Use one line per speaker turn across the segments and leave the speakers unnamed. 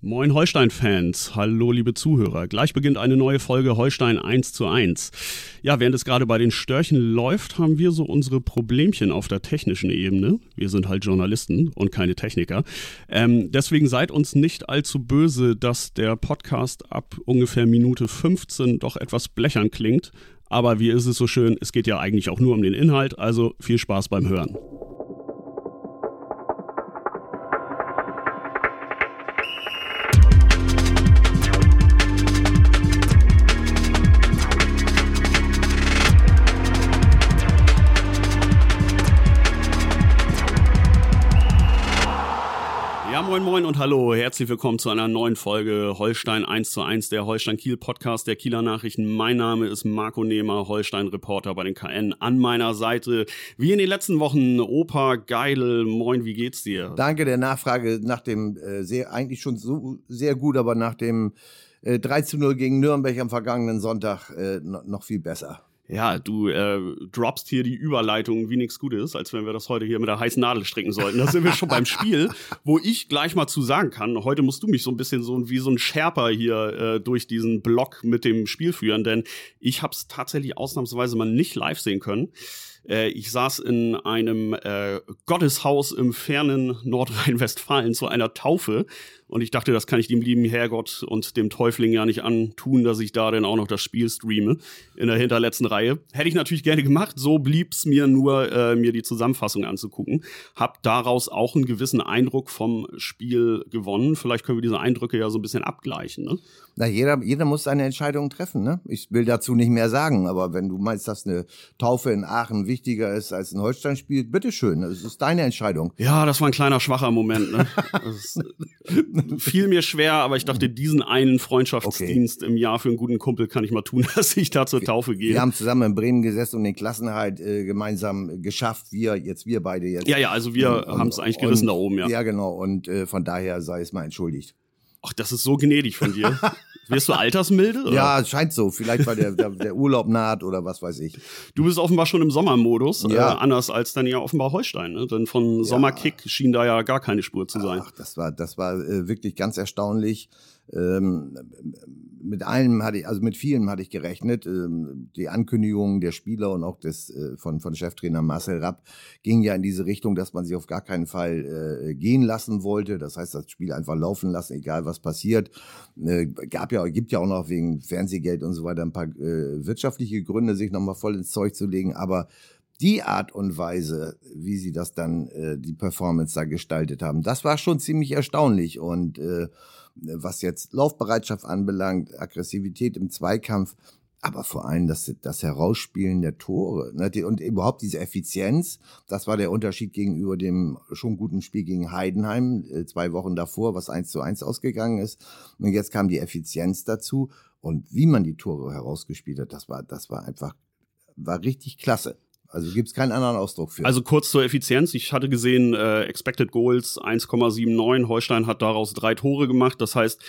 Moin Holstein-Fans, hallo liebe Zuhörer. Gleich beginnt eine neue Folge Holstein 1 zu 1. Ja, während es gerade bei den Störchen läuft, haben wir so unsere Problemchen auf der technischen Ebene. Wir sind halt Journalisten und keine Techniker. Ähm, deswegen seid uns nicht allzu böse, dass der Podcast ab ungefähr Minute 15 doch etwas blechern klingt. Aber wie ist es so schön, es geht ja eigentlich auch nur um den Inhalt, also viel Spaß beim Hören. Und hallo, herzlich willkommen zu einer neuen Folge Holstein 1 zu 1, der Holstein Kiel Podcast der Kieler Nachrichten. Mein Name ist Marco Nehmer, Holstein Reporter bei den KN. An meiner Seite, wie in den letzten Wochen, Opa Geidel. Moin, wie geht's dir?
Danke der Nachfrage nach dem äh, sehr, eigentlich schon so sehr gut, aber nach dem äh, 3 zu 0 gegen Nürnberg am vergangenen Sonntag äh, noch viel besser.
Ja, du äh, droppst hier die Überleitung wie nichts Gutes, als wenn wir das heute hier mit der heißen Nadel stricken sollten. Da sind wir schon beim Spiel, wo ich gleich mal zu sagen kann, heute musst du mich so ein bisschen so wie so ein Sherper hier äh, durch diesen Block mit dem Spiel führen, denn ich habe es tatsächlich ausnahmsweise mal nicht live sehen können. Äh, ich saß in einem äh, Gotteshaus im fernen Nordrhein-Westfalen zu einer Taufe und ich dachte, das kann ich dem lieben Herrgott und dem Teufling ja nicht antun, dass ich da dann auch noch das Spiel streame in der hinterletzten Reihe. Hätte ich natürlich gerne gemacht. So blieb's mir nur, äh, mir die Zusammenfassung anzugucken. Hab daraus auch einen gewissen Eindruck vom Spiel gewonnen. Vielleicht können wir diese Eindrücke ja so ein bisschen abgleichen. Ne?
Na, jeder, jeder muss seine Entscheidung treffen. Ne? Ich will dazu nicht mehr sagen, aber wenn du meinst, dass eine Taufe in Aachen wichtiger ist als ein Holstein-Spiel, bitteschön. Das ist deine Entscheidung.
Ja, das war ein kleiner schwacher Moment. Ne? Fiel mir schwer, aber ich dachte, diesen einen Freundschaftsdienst okay. im Jahr für einen guten Kumpel kann ich mal tun, dass ich da zur Taufe gehe.
Wir haben zusammen in Bremen gesessen und den Klassenhalt äh, gemeinsam geschafft. Wir, jetzt wir beide jetzt.
Ja, ja, also wir haben es eigentlich gerissen
und,
da oben, ja.
Ja, genau. Und äh, von daher sei es mal entschuldigt.
Ach, das ist so gnädig von dir. Wirst du altersmilde? Oder?
Ja, scheint so. Vielleicht, weil der, der, der, Urlaub naht oder was weiß ich.
Du bist offenbar schon im Sommermodus, ja. äh, anders als dann ja offenbar Holstein. Ne? Denn von Sommerkick schien da ja gar keine Spur zu sein.
Ach, das war, das war äh, wirklich ganz erstaunlich. Ähm, mit allem hatte ich, also mit vielen hatte ich gerechnet. Ähm, die Ankündigungen der Spieler und auch des äh, von, von Cheftrainer Marcel Rapp ging ja in diese Richtung, dass man sich auf gar keinen Fall äh, gehen lassen wollte. Das heißt, das Spiel einfach laufen lassen, egal was passiert. Äh, gab ja, gibt ja auch noch wegen Fernsehgeld und so weiter ein paar äh, wirtschaftliche Gründe, sich nochmal voll ins Zeug zu legen. Aber die Art und Weise, wie sie das dann, äh, die Performance da gestaltet haben, das war schon ziemlich erstaunlich. Und äh, was jetzt Laufbereitschaft anbelangt, Aggressivität im Zweikampf, aber vor allem das, das Herausspielen der Tore ne, die, und überhaupt diese Effizienz, das war der Unterschied gegenüber dem schon guten Spiel gegen Heidenheim äh, zwei Wochen davor, was eins zu eins ausgegangen ist. Und jetzt kam die Effizienz dazu und wie man die Tore herausgespielt hat, das war, das war einfach, war richtig klasse. Also gibt es keinen anderen Ausdruck für.
Also kurz zur Effizienz. Ich hatte gesehen, äh, Expected Goals 1,79. Holstein hat daraus drei Tore gemacht. Das heißt,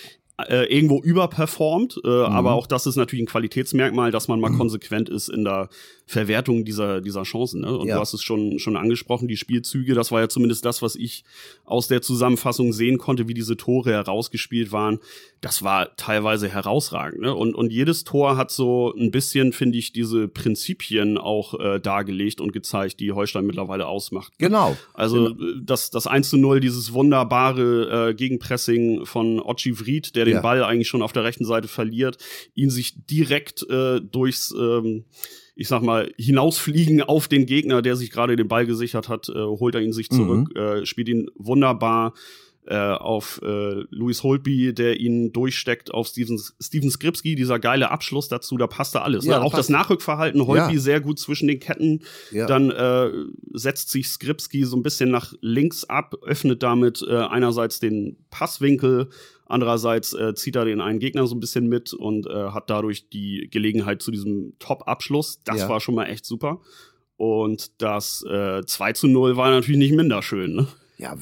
äh, irgendwo überperformt. Äh, mhm. Aber auch das ist natürlich ein Qualitätsmerkmal, dass man mal konsequent ist in der Verwertung dieser, dieser Chancen. Ne? Und ja. du hast es schon, schon angesprochen, die Spielzüge, das war ja zumindest das, was ich aus der Zusammenfassung sehen konnte, wie diese Tore herausgespielt waren. Das war teilweise herausragend. Ne? Und, und jedes Tor hat so ein bisschen, finde ich, diese Prinzipien auch äh, dargelegt und gezeigt, die Holstein mittlerweile ausmacht.
Genau.
Also
genau.
das, das 1 zu 0, dieses wunderbare äh, Gegenpressing von Ochi Vried, der den ja. Ball eigentlich schon auf der rechten Seite verliert, ihn sich direkt äh, durchs ähm, ich sag mal, hinausfliegen auf den Gegner, der sich gerade den Ball gesichert hat, äh, holt er ihn sich zurück, mhm. äh, spielt ihn wunderbar äh, auf äh, Louis Holtby, der ihn durchsteckt auf Steven, Steven Skripski, dieser geile Abschluss dazu, da passt da alles. Ja, ne? Auch das Nachrückverhalten, Holtby ja. sehr gut zwischen den Ketten. Ja. Dann äh, setzt sich Skripski so ein bisschen nach links ab, öffnet damit äh, einerseits den Passwinkel, Andererseits äh, zieht er den einen Gegner so ein bisschen mit und äh, hat dadurch die Gelegenheit zu diesem Top-Abschluss. Das ja. war schon mal echt super. Und das äh, 2 zu 0 war natürlich nicht minder schön. Ne?
Ja,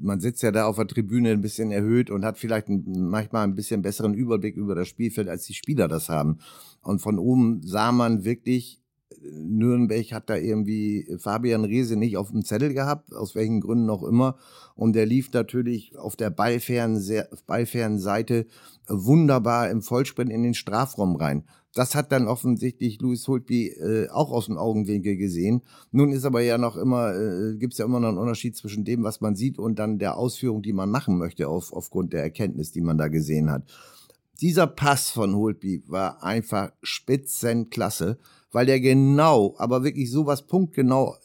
man sitzt ja da auf der Tribüne ein bisschen erhöht und hat vielleicht manchmal ein bisschen besseren Überblick über das Spielfeld, als die Spieler das haben. Und von oben sah man wirklich Nürnberg hat da irgendwie Fabian Reese nicht auf dem Zettel gehabt, aus welchen Gründen auch immer. Und der lief natürlich auf der ballfernen, ballfernen Seite wunderbar im Vollsprint in den Strafraum rein. Das hat dann offensichtlich Louis Holtby äh, auch aus dem Augenwinkel gesehen. Nun ist aber ja noch immer, äh, gibt es ja immer noch einen Unterschied zwischen dem, was man sieht und dann der Ausführung, die man machen möchte, auf, aufgrund der Erkenntnis, die man da gesehen hat. Dieser Pass von Holtby war einfach spitzenklasse, weil der genau, aber wirklich sowas punktgenau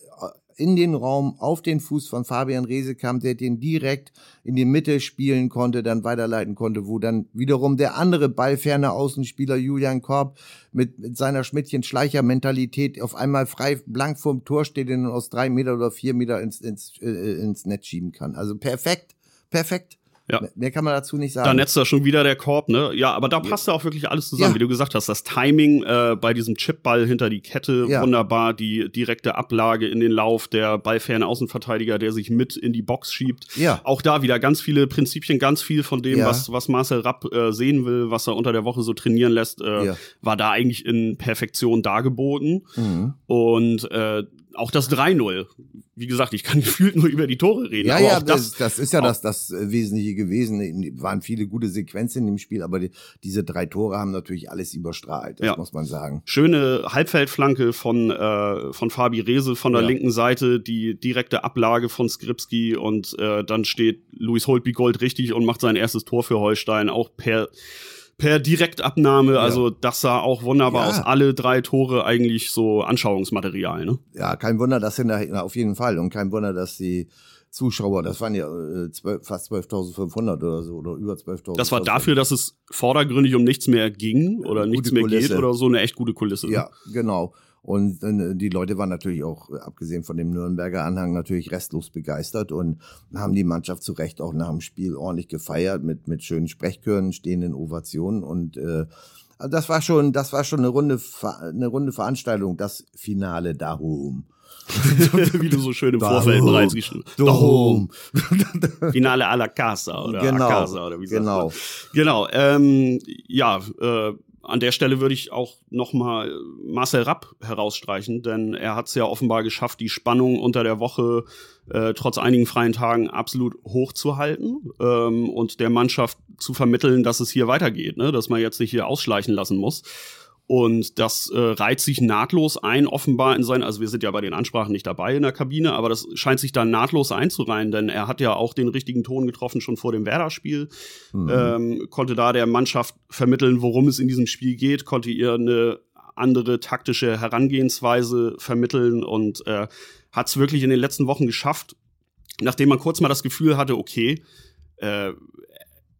in den Raum auf den Fuß von Fabian Reese kam, der den direkt in die Mitte spielen konnte, dann weiterleiten konnte, wo dann wiederum der andere ballferne Außenspieler Julian Korb mit, mit seiner Schmidtchen-Schleicher-Mentalität auf einmal frei blank vorm Tor steht und aus drei Meter oder vier Meter ins, ins, äh, ins Netz schieben kann. Also perfekt, perfekt. Ja. Mehr kann man dazu nicht sagen.
Da netzt er schon wieder der Korb, ne? Ja, aber da passt ja auch wirklich alles zusammen, ja. wie du gesagt hast. Das Timing äh, bei diesem Chipball hinter die Kette, ja. wunderbar. Die direkte Ablage in den Lauf, der ballferne Außenverteidiger, der sich mit in die Box schiebt. Ja. Auch da wieder ganz viele Prinzipien, ganz viel von dem, ja. was, was Marcel Rapp äh, sehen will, was er unter der Woche so trainieren lässt, äh, war da eigentlich in Perfektion dargeboten. Mhm. Und äh, auch das 3-0. Wie gesagt, ich kann gefühlt nur über die Tore reden.
Ja, ja, das, das, ist ja das, das äh, Wesentliche gewesen. Waren viele gute Sequenzen in dem Spiel, aber die, diese drei Tore haben natürlich alles überstrahlt, das ja. muss man sagen.
Schöne Halbfeldflanke von, äh, von Fabi Rehse von der ja. linken Seite, die direkte Ablage von Skripski und äh, dann steht Luis Holtby Gold richtig und macht sein erstes Tor für Holstein, auch per per Direktabnahme. Ja. Also das sah auch wunderbar ja. aus. Alle drei Tore eigentlich so Anschauungsmaterial. Ne?
Ja, kein Wunder, dass hinterher auf jeden Fall und kein Wunder, dass die Zuschauer, das waren ja äh, 12, fast 12.500 oder so oder über 12.000.
Das war dafür, dass es vordergründig um nichts mehr ging oder nichts mehr Kulisse. geht oder so eine echt gute Kulisse.
Ne? Ja, genau. Und äh, die Leute waren natürlich auch, äh, abgesehen von dem Nürnberger Anhang, natürlich restlos begeistert und haben die Mannschaft zu Recht auch nach dem Spiel ordentlich gefeiert mit, mit schönen Sprechchören, stehenden Ovationen und äh, also das war schon, das war schon eine runde, eine runde Veranstaltung, das Finale darum.
Wie du so schön im Vorfeld bereits geschrieben hast. Finale à la Casa oder
genau,
Casa oder wie
genau.
Genau. Ähm, ja, äh, an der Stelle würde ich auch noch mal Marcel Rapp herausstreichen, denn er hat es ja offenbar geschafft, die Spannung unter der Woche äh, trotz einigen freien Tagen absolut hochzuhalten ähm, und der Mannschaft zu vermitteln, dass es hier weitergeht, ne? dass man jetzt nicht hier ausschleichen lassen muss. Und das äh, reiht sich nahtlos ein, offenbar in sein, also wir sind ja bei den Ansprachen nicht dabei in der Kabine, aber das scheint sich da nahtlos einzureihen, denn er hat ja auch den richtigen Ton getroffen schon vor dem Werder-Spiel, mhm. ähm, konnte da der Mannschaft vermitteln, worum es in diesem Spiel geht, konnte ihr eine andere taktische Herangehensweise vermitteln und äh, hat es wirklich in den letzten Wochen geschafft, nachdem man kurz mal das Gefühl hatte, okay, äh,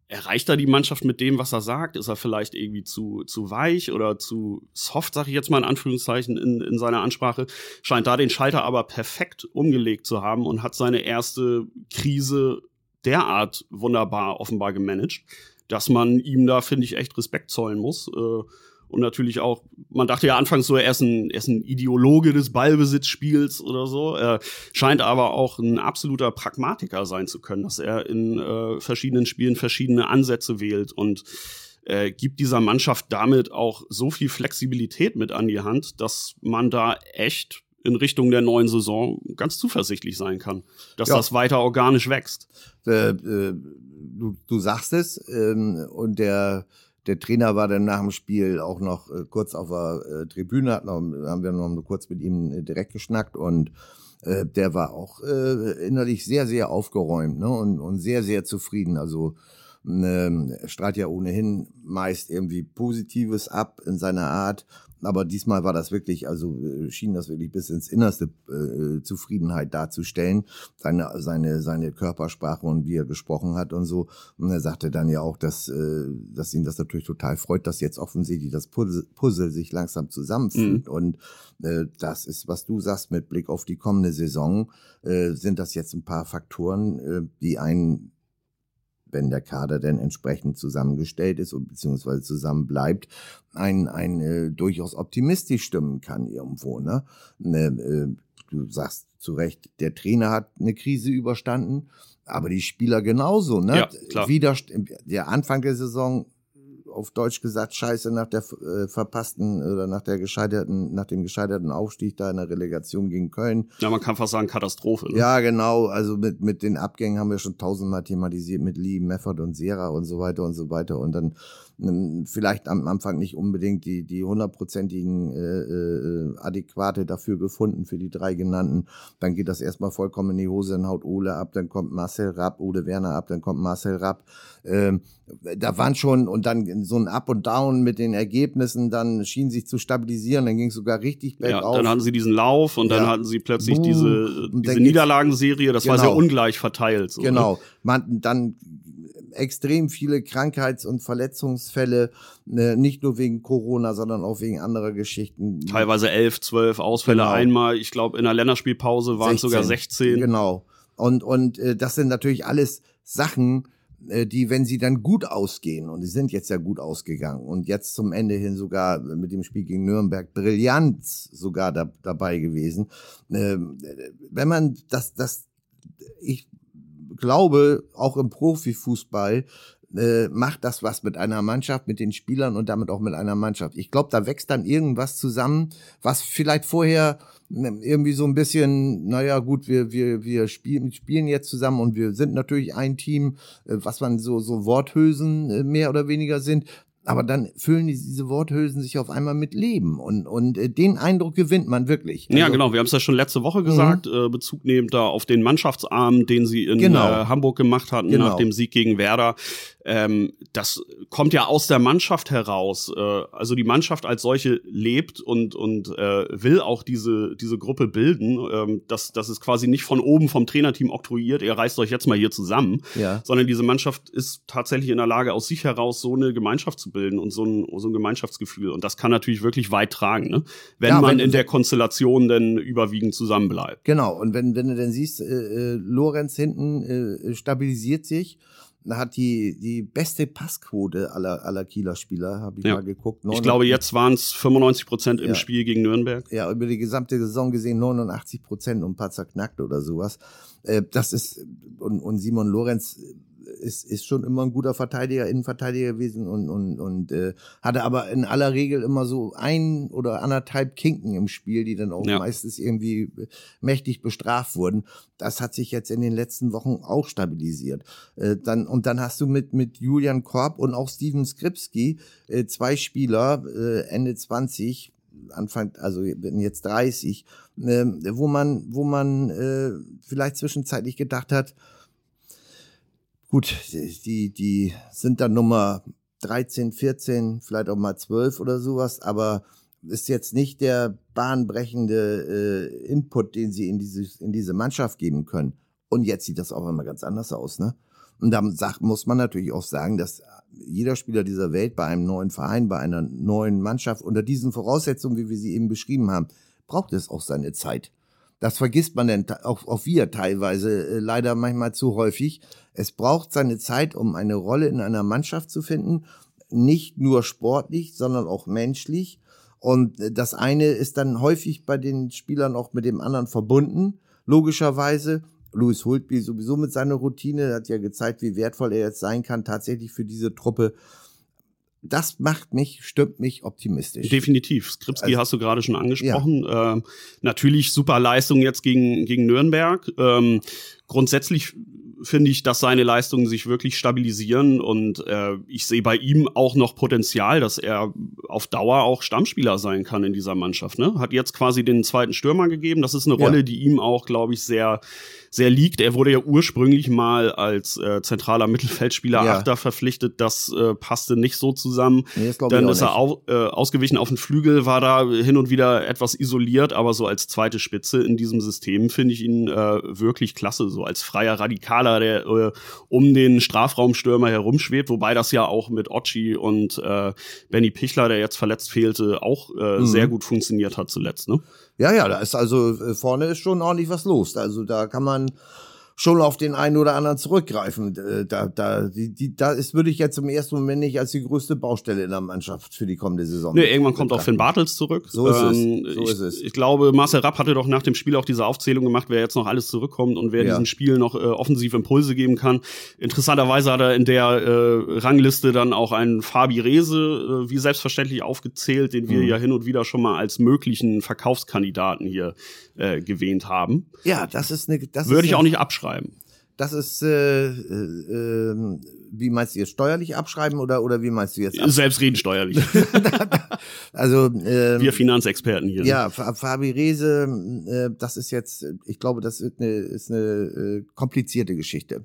erreicht er die Mannschaft mit dem, was er sagt? Ist er vielleicht irgendwie zu, zu weich oder zu soft, sag ich jetzt mal in Anführungszeichen, in, in seiner Ansprache? Scheint da den Schalter aber perfekt umgelegt zu haben und hat seine erste Krise derart wunderbar offenbar gemanagt, dass man ihm da, finde ich, echt Respekt zollen muss. Äh, und natürlich auch, man dachte ja anfangs so, er ist ein, er ist ein Ideologe des Ballbesitzspiels oder so. Er scheint aber auch ein absoluter Pragmatiker sein zu können, dass er in äh, verschiedenen Spielen verschiedene Ansätze wählt und äh, gibt dieser Mannschaft damit auch so viel Flexibilität mit an die Hand, dass man da echt in Richtung der neuen Saison ganz zuversichtlich sein kann, dass ja. das weiter organisch wächst.
Äh, äh, du, du sagst es ähm, und der der Trainer war dann nach dem Spiel auch noch äh, kurz auf der äh, Tribüne, hat noch, haben wir noch kurz mit ihm äh, direkt geschnackt und äh, der war auch äh, innerlich sehr, sehr aufgeräumt ne? und, und sehr, sehr zufrieden. Also äh, strahlt ja ohnehin meist irgendwie Positives ab in seiner Art aber diesmal war das wirklich, also äh, schien das wirklich bis ins Innerste äh, Zufriedenheit darzustellen, seine, seine, seine Körpersprache und wie er gesprochen hat und so. Und er sagte dann ja auch, dass, äh, dass ihn das natürlich total freut, dass jetzt offensichtlich das Puzzle, Puzzle sich langsam zusammenfügt. Mhm. Und äh, das ist, was du sagst, mit Blick auf die kommende Saison, äh, sind das jetzt ein paar Faktoren, äh, die einen wenn der Kader denn entsprechend zusammengestellt ist und beziehungsweise zusammen bleibt, ein, ein äh, durchaus optimistisch stimmen kann irgendwo. Ne? ne äh, du sagst zu Recht, der Trainer hat eine Krise überstanden, aber die Spieler genauso. Ne?
Ja, klar.
Widerst der Anfang der Saison auf Deutsch gesagt Scheiße nach der äh, verpassten oder nach der gescheiterten, nach dem gescheiterten Aufstieg da in der Relegation gegen Köln.
Ja, man kann fast sagen Katastrophe.
Ne? Ja, genau. Also mit, mit den Abgängen haben wir schon tausendmal thematisiert mit Lee, Meffert und Sera und so weiter und so weiter. Und dann vielleicht am Anfang nicht unbedingt die, die hundertprozentigen äh, äh, Adäquate dafür gefunden für die drei genannten. Dann geht das erstmal vollkommen in die Hose, dann haut Ole ab, dann kommt Marcel Rapp, Ole Werner ab, dann kommt Marcel Rapp. Ähm, da waren schon und dann so ein Up und Down mit den Ergebnissen, dann schien sich zu stabilisieren, dann ging es sogar richtig
bergauf. Ja, dann hatten sie diesen Lauf und ja. dann hatten sie plötzlich Boom. diese, diese Niederlagenserie, das genau. war sehr genau. ungleich verteilt.
So, ne? genau? Man, dann extrem viele Krankheits- und Verletzungsfälle, ne, nicht nur wegen Corona, sondern auch wegen anderer Geschichten.
Teilweise elf, zwölf Ausfälle genau. einmal. Ich glaube, in der Länderspielpause waren es sogar 16.
Genau. Und, und äh, das sind natürlich alles Sachen, äh, die, wenn sie dann gut ausgehen, und die sind jetzt ja gut ausgegangen, und jetzt zum Ende hin sogar mit dem Spiel gegen Nürnberg Brillanz sogar da, dabei gewesen. Äh, wenn man das, das, ich glaube, auch im Profifußball äh, macht das was mit einer Mannschaft, mit den Spielern und damit auch mit einer Mannschaft. Ich glaube, da wächst dann irgendwas zusammen, was vielleicht vorher ne, irgendwie so ein bisschen, naja, gut, wir, wir, wir spielen, spielen jetzt zusammen und wir sind natürlich ein Team, äh, was man so, so Worthülsen äh, mehr oder weniger sind aber dann füllen diese Worthülsen sich auf einmal mit Leben und, und äh, den Eindruck gewinnt man wirklich.
Also, ja, genau, wir haben es ja schon letzte Woche gesagt, mhm. äh, Bezug nehmend da auf den Mannschaftsarm, den sie in genau. äh, Hamburg gemacht hatten genau. nach dem Sieg gegen Werder ähm, das kommt ja aus der Mannschaft heraus. Äh, also die Mannschaft als solche lebt und, und äh, will auch diese, diese Gruppe bilden. Ähm, das, das ist quasi nicht von oben vom Trainerteam oktroyiert, ihr reißt euch jetzt mal hier zusammen, ja. sondern diese Mannschaft ist tatsächlich in der Lage, aus sich heraus so eine Gemeinschaft zu bilden und so ein, so ein Gemeinschaftsgefühl. Und das kann natürlich wirklich weit tragen, ne? wenn ja, man wenn in der Konstellation denn überwiegend zusammenbleibt.
Genau, und wenn, wenn du dann siehst, äh, äh, Lorenz hinten äh, stabilisiert sich hat die, die beste Passquote aller, aller Kieler Spieler, habe ich ja. mal geguckt.
ich glaube, jetzt waren es 95 Prozent im ja. Spiel gegen Nürnberg.
Ja, über die gesamte Saison gesehen 89 Prozent und ein paar zerknackt oder sowas. Äh, das ist, und, und Simon Lorenz ist, ist schon immer ein guter Verteidiger, Innenverteidiger gewesen und, und, und äh, hatte aber in aller Regel immer so ein oder anderthalb Kinken im Spiel, die dann auch ja. meistens irgendwie mächtig bestraft wurden. Das hat sich jetzt in den letzten Wochen auch stabilisiert. Äh, dann, und dann hast du mit, mit Julian Korb und auch Steven Skripski äh, zwei Spieler, äh, Ende 20, Anfang, also bin jetzt 30, äh, wo man, wo man äh, vielleicht zwischenzeitlich gedacht hat, Gut, die, die sind dann Nummer 13, 14, vielleicht auch mal 12 oder sowas, aber ist jetzt nicht der bahnbrechende äh, Input, den sie in, dieses, in diese Mannschaft geben können. Und jetzt sieht das auch immer ganz anders aus, ne? Und da muss man natürlich auch sagen, dass jeder Spieler dieser Welt bei einem neuen Verein, bei einer neuen Mannschaft unter diesen Voraussetzungen, wie wir sie eben beschrieben haben, braucht es auch seine Zeit. Das vergisst man denn auch, auch wir teilweise äh, leider manchmal zu häufig. Es braucht seine Zeit, um eine Rolle in einer Mannschaft zu finden. Nicht nur sportlich, sondern auch menschlich. Und äh, das eine ist dann häufig bei den Spielern auch mit dem anderen verbunden, logischerweise. Louis Hultby sowieso mit seiner Routine hat ja gezeigt, wie wertvoll er jetzt sein kann, tatsächlich für diese Truppe das macht mich, stimmt mich optimistisch.
Definitiv. Skripski also, hast du gerade schon angesprochen. Ja. Ähm, natürlich super Leistung jetzt gegen, gegen Nürnberg. Ähm, grundsätzlich finde ich, dass seine Leistungen sich wirklich stabilisieren und äh, ich sehe bei ihm auch noch Potenzial, dass er auf Dauer auch Stammspieler sein kann in dieser Mannschaft. Ne? Hat jetzt quasi den zweiten Stürmer gegeben. Das ist eine Rolle, ja. die ihm auch, glaube ich, sehr sehr liegt. Er wurde ja ursprünglich mal als äh, zentraler Mittelfeldspieler ja. Achter verpflichtet. Das äh, passte nicht so zusammen. Nee, Dann ist er au äh, ausgewichen auf den Flügel, war da hin und wieder etwas isoliert, aber so als zweite Spitze in diesem System finde ich ihn äh, wirklich klasse. So als freier Radikaler, der äh, um den Strafraumstürmer herumschwebt, wobei das ja auch mit Ochi und äh, Benny Pichler, der jetzt verletzt fehlte, auch äh, mhm. sehr gut funktioniert hat zuletzt. Ne?
Ja, ja, da ist also äh, vorne ist schon ordentlich was los. Also da kann man schon auf den einen oder anderen zurückgreifen. Äh, da, da, die, die, da ist, würde ich jetzt im ersten Moment nicht als die größte Baustelle in der Mannschaft für die kommende Saison.
Nee, irgendwann kommt auch Finn Bartels zurück.
So ist ähm, es. So
ich,
ist es.
Ich glaube, Marcel Rapp hatte doch nach dem Spiel auch diese Aufzählung gemacht, wer jetzt noch alles zurückkommt und wer ja. diesem Spiel noch äh, offensiv Impulse geben kann. Interessanterweise hat er in der äh, Rangliste dann auch einen Fabi Rehse, äh, wie selbstverständlich aufgezählt, den wir mhm. ja hin und wieder schon mal als möglichen Verkaufskandidaten hier äh, gewähnt haben.
Ja, das ist eine. Das
Würde ich auch nicht abschreiben.
Das ist, äh, äh, äh, wie meinst du jetzt, steuerlich abschreiben oder, oder wie meinst du jetzt?
Selbstreden steuerlich.
also äh,
Wir Finanzexperten hier.
Ja, Fabi Rehse, äh, das ist jetzt, ich glaube, das ist eine, ist eine äh, komplizierte Geschichte.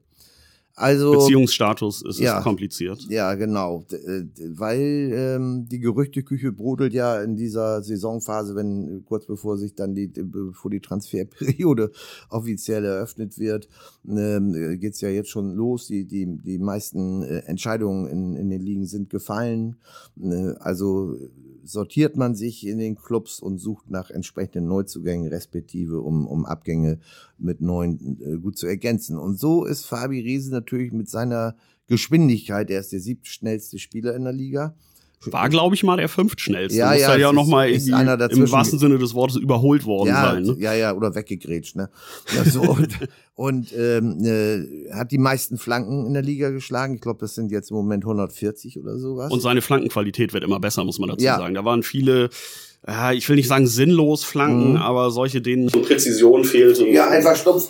Also
Beziehungsstatus ist
ja,
es kompliziert.
Ja, genau, äh, weil ähm, die Gerüchteküche brodelt ja in dieser Saisonphase, wenn kurz bevor sich dann die bevor die Transferperiode offiziell eröffnet wird, ähm, geht's ja jetzt schon los. Die die die meisten äh, Entscheidungen in, in den Ligen sind gefallen. Äh, also sortiert man sich in den Clubs und sucht nach entsprechenden Neuzugängen, respektive um, um Abgänge mit neuen äh, gut zu ergänzen. Und so ist Fabi Riese natürlich mit seiner Geschwindigkeit, er ist der siebtschnellste Spieler in der Liga,
war, glaube ich, mal der fünftschnellste.
Ja,
Muss
ja,
ja noch mal im wahrsten Sinne des Wortes überholt worden
ja,
sein. Ne?
Ja, ja, oder weggegrätscht. Ne? Ja, so, und und ähm, äh, hat die meisten Flanken in der Liga geschlagen. Ich glaube, das sind jetzt im Moment 140 oder sowas.
Und seine Flankenqualität wird immer besser, muss man dazu ja. sagen. Da waren viele ja, ich will nicht sagen sinnlos Flanken, mhm. aber solche, denen so Präzision fehlte.
Ja, einfach stumpf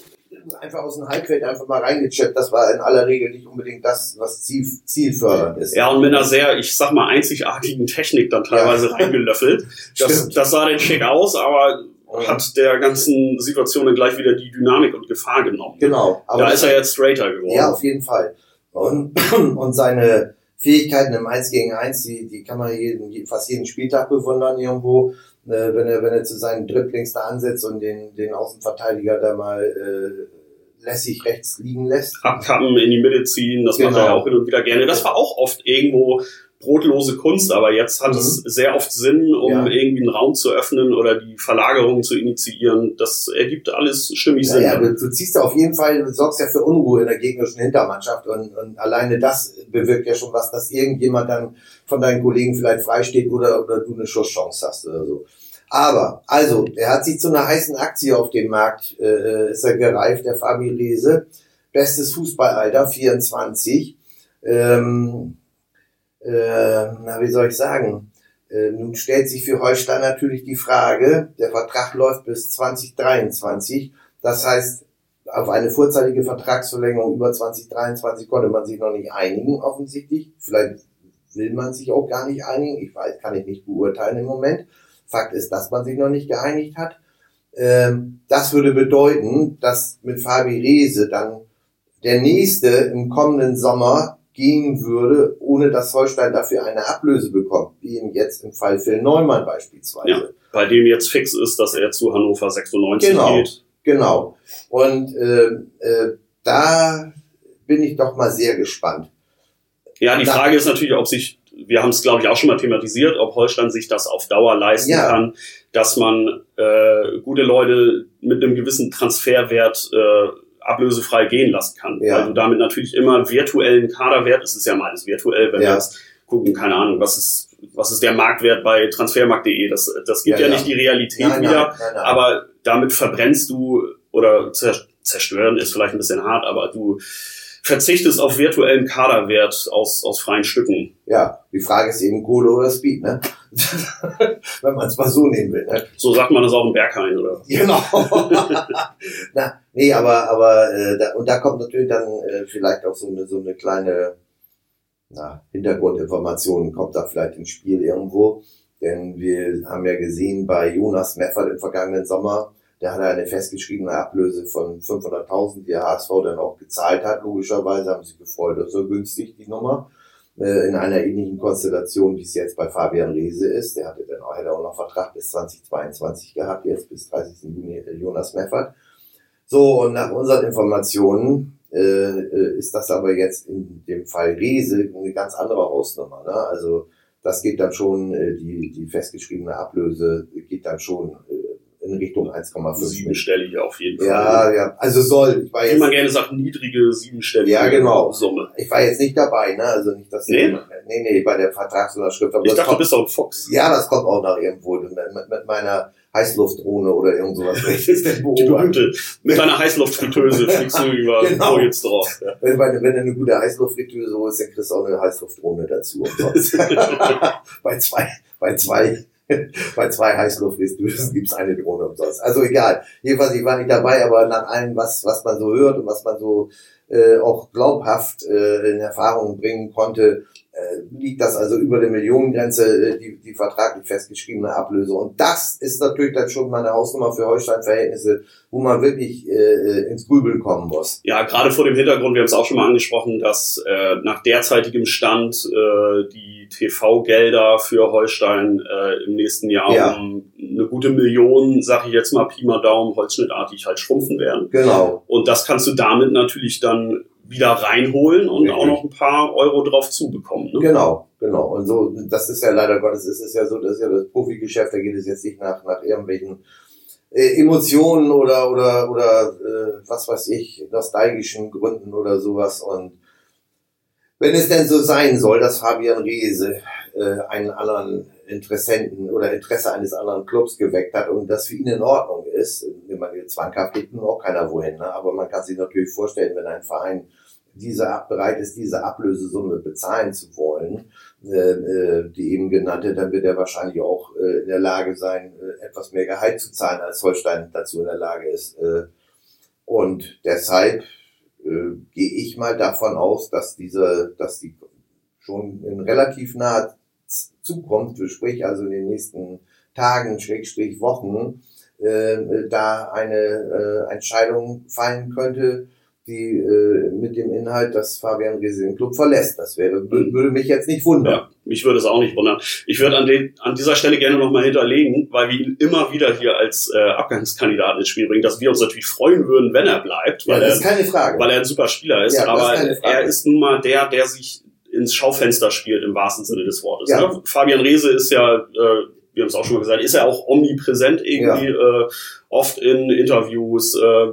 einfach aus dem Halbfeld einfach mal reingechippt. Das war in aller Regel nicht unbedingt das, was ziel, zielfördernd ist.
Ja, und mit einer sehr, ich sag mal, einzigartigen Technik dann teilweise ja. reingelöffelt. Das, das sah dann schick aus, aber hat der ganzen Situation dann gleich wieder die Dynamik und Gefahr genommen.
Genau.
Da ist er jetzt straighter geworden.
Ja, auf jeden Fall. Und, und seine Fähigkeiten im 1 gegen 1, die, die kann man jeden, fast jeden Spieltag bewundern irgendwo. Äh, wenn er, wenn er zu seinen Dribblings da ansetzt und den, den Außenverteidiger da mal äh, lässig rechts liegen lässt.
Abkappen, in die Mitte ziehen, das genau. macht er ja auch hin und wieder gerne. Das war auch oft irgendwo brotlose Kunst, aber jetzt hat mhm. es sehr oft Sinn, um ja. irgendwie einen Raum zu öffnen oder die Verlagerung zu initiieren. Das ergibt alles stimmig
ja,
Sinn.
Ja, du, du ziehst ja auf jeden Fall, du sorgst ja für Unruhe in der gegnerischen Hintermannschaft und, und alleine das bewirkt ja schon was, dass irgendjemand dann von deinen Kollegen vielleicht freisteht oder, oder du eine Schusschance hast oder so. Aber, also, er hat sich zu einer heißen Aktie auf dem Markt, äh, ist er gereift, der Fabi Rese. Bestes Fußballalter, 24. Ähm, äh, na, wie soll ich sagen? Äh, nun stellt sich für Holstein natürlich die Frage, der Vertrag läuft bis 2023. Das heißt, auf eine vorzeitige Vertragsverlängerung über 2023 konnte man sich noch nicht einigen, offensichtlich. Vielleicht will man sich auch gar nicht einigen. Ich weiß, kann ich nicht beurteilen im Moment. Fakt ist, dass man sich noch nicht geeinigt hat. Ähm, das würde bedeuten, dass mit Fabi Rehse dann der nächste im kommenden Sommer gehen würde, ohne dass Holstein dafür eine Ablöse bekommt, wie eben jetzt im Fall Phil Neumann beispielsweise. Ja,
bei dem jetzt fix ist, dass er zu Hannover 96
genau,
geht.
Genau. Und äh, äh, da bin ich doch mal sehr gespannt.
Ja, die Frage ist natürlich, ob sich, wir haben es glaube ich auch schon mal thematisiert, ob Holstein sich das auf Dauer leisten ja. kann, dass man äh, gute Leute mit einem gewissen Transferwert äh, ablösefrei gehen lassen kann. Ja. Weil du damit natürlich immer virtuellen Kaderwert, es ist ja meines virtuell, wenn ja. wir jetzt gucken, keine Ahnung, was ist, was ist der Marktwert bei transfermarkt.de? Das, das gibt ja, ja, nicht die Realität nein, wieder, nein, nein, aber damit verbrennst du oder zerstören ist vielleicht ein bisschen hart, aber du verzichtest auf virtuellen Kaderwert aus, aus freien Stücken.
Ja, die Frage ist eben Kohle oder Speed, ne? Wenn man es mal so nehmen will. Ne?
So sagt man das auch im Berghain, oder?
Genau. Na, nee, aber, aber äh, da, und da kommt natürlich dann äh, vielleicht auch so eine, so eine kleine na, Hintergrundinformation, kommt da vielleicht ins Spiel irgendwo. Denn wir haben ja gesehen bei Jonas Meffert im vergangenen Sommer, der hat eine festgeschriebene Ablöse von 500.000, die der HSV dann auch gezahlt hat, logischerweise, haben sich gefreut, das ist so günstig, die Nummer, äh, in einer ähnlichen Konstellation, wie es jetzt bei Fabian Reese ist. Der hatte dann auch, hätte auch noch Vertrag bis 2022 gehabt, jetzt bis 30. Juni äh, Jonas Meffert. So, und nach unseren Informationen äh, äh, ist das aber jetzt in dem Fall Reese eine ganz andere Hausnummer. Ne? Also das geht dann schon, äh, die, die festgeschriebene Ablöse geht dann schon äh, in Richtung 1,5.
Siebenstellige auf jeden Fall.
Ja, ja. Also soll.
Ich war jetzt, Wie man gerne sagt, niedrige siebenstellige
ja, genau. Summe. Ich war jetzt nicht dabei, ne? Also nicht, dass
nee?
nee, nee, bei der Vertragsunterschrift.
Aber ich dachte, kommt, du bist auch ein Fuchs.
Ja, das kommt auch noch irgendwo mit, mit meiner Heißluftdrohne oder irgend sowas.
Die berühmte. Mit deiner Heißluftfritteuse fliegst du über genau. jetzt drauf.
Ja. Wenn, wenn, du eine gute Heißluftfritteuse holst, dann kriegst du auch eine Heißluftdrohne dazu. bei zwei, bei zwei bei zwei Heißluftfriteusen gibt's eine Drohne umsonst. Also egal. Jedenfalls, ich war nicht dabei, aber nach allem, was, was man so hört und was man so äh, auch glaubhaft äh, in Erfahrung bringen konnte, liegt das also über der Millionengrenze, äh, die, die vertraglich festgeschriebene Ablöse. Und das ist natürlich dann schon mal eine Hausnummer für Holstein-Verhältnisse, wo man wirklich äh, ins Grübeln kommen muss.
Ja, gerade vor dem Hintergrund, wir haben es auch schon mal angesprochen, dass äh, nach derzeitigem Stand äh, die TV-Gelder für Holstein äh, im nächsten Jahr ja. um eine gute Million, sage ich jetzt mal Pi mal Daumen, holzschnittartig halt schrumpfen werden.
Genau.
Und das kannst du damit natürlich dann wieder reinholen und Richtig. auch noch ein paar Euro drauf zubekommen. Ne?
Genau, genau. Und so, das ist ja leider Gottes, ist es ja so, das ist ja das Profigeschäft, da geht es jetzt nicht nach, nach irgendwelchen äh, Emotionen oder, oder, oder äh, was weiß ich, nostalgischen Gründen oder sowas. Und wenn es denn so sein soll, dass Fabian Reese äh, einen anderen Interessenten oder Interesse eines anderen Clubs geweckt hat und das für ihn in Ordnung ist, wenn man jetzt zwanghaft geht, nun auch keiner wohin, ne? aber man kann sich natürlich vorstellen, wenn ein Verein diese bereit ist, diese Ablösesumme bezahlen zu wollen, äh, äh, die eben genannte, dann wird er wahrscheinlich auch äh, in der Lage sein, äh, etwas mehr Gehalt zu zahlen, als Holstein dazu in der Lage ist. Äh, und deshalb äh, gehe ich mal davon aus, dass diese, dass die schon in relativ naher Zukunft, sprich also in den nächsten Tagen, Schrägstrich Wochen, äh, da eine äh, Entscheidung fallen könnte, die äh, mit dem Inhalt, dass Fabian Riese den Club verlässt. Das wäre, würde mich jetzt nicht wundern. Ja,
mich würde es auch nicht wundern. Ich würde an, den, an dieser Stelle gerne nochmal hinterlegen, weil wir ihn immer wieder hier als äh, Abgangskandidat ins Spiel bringen, dass wir uns natürlich freuen würden, wenn er bleibt. Weil
ja, das ist keine Frage.
Weil er ein super Spieler ist. Ja, aber ist er ist nun mal der, der sich ins Schaufenster spielt im wahrsten Sinne des Wortes. Ja. Ne? Fabian Reese ist ja, äh, wir haben es auch schon mal gesagt, ist ja auch omnipräsent irgendwie, ja. äh, oft in Interviews, äh,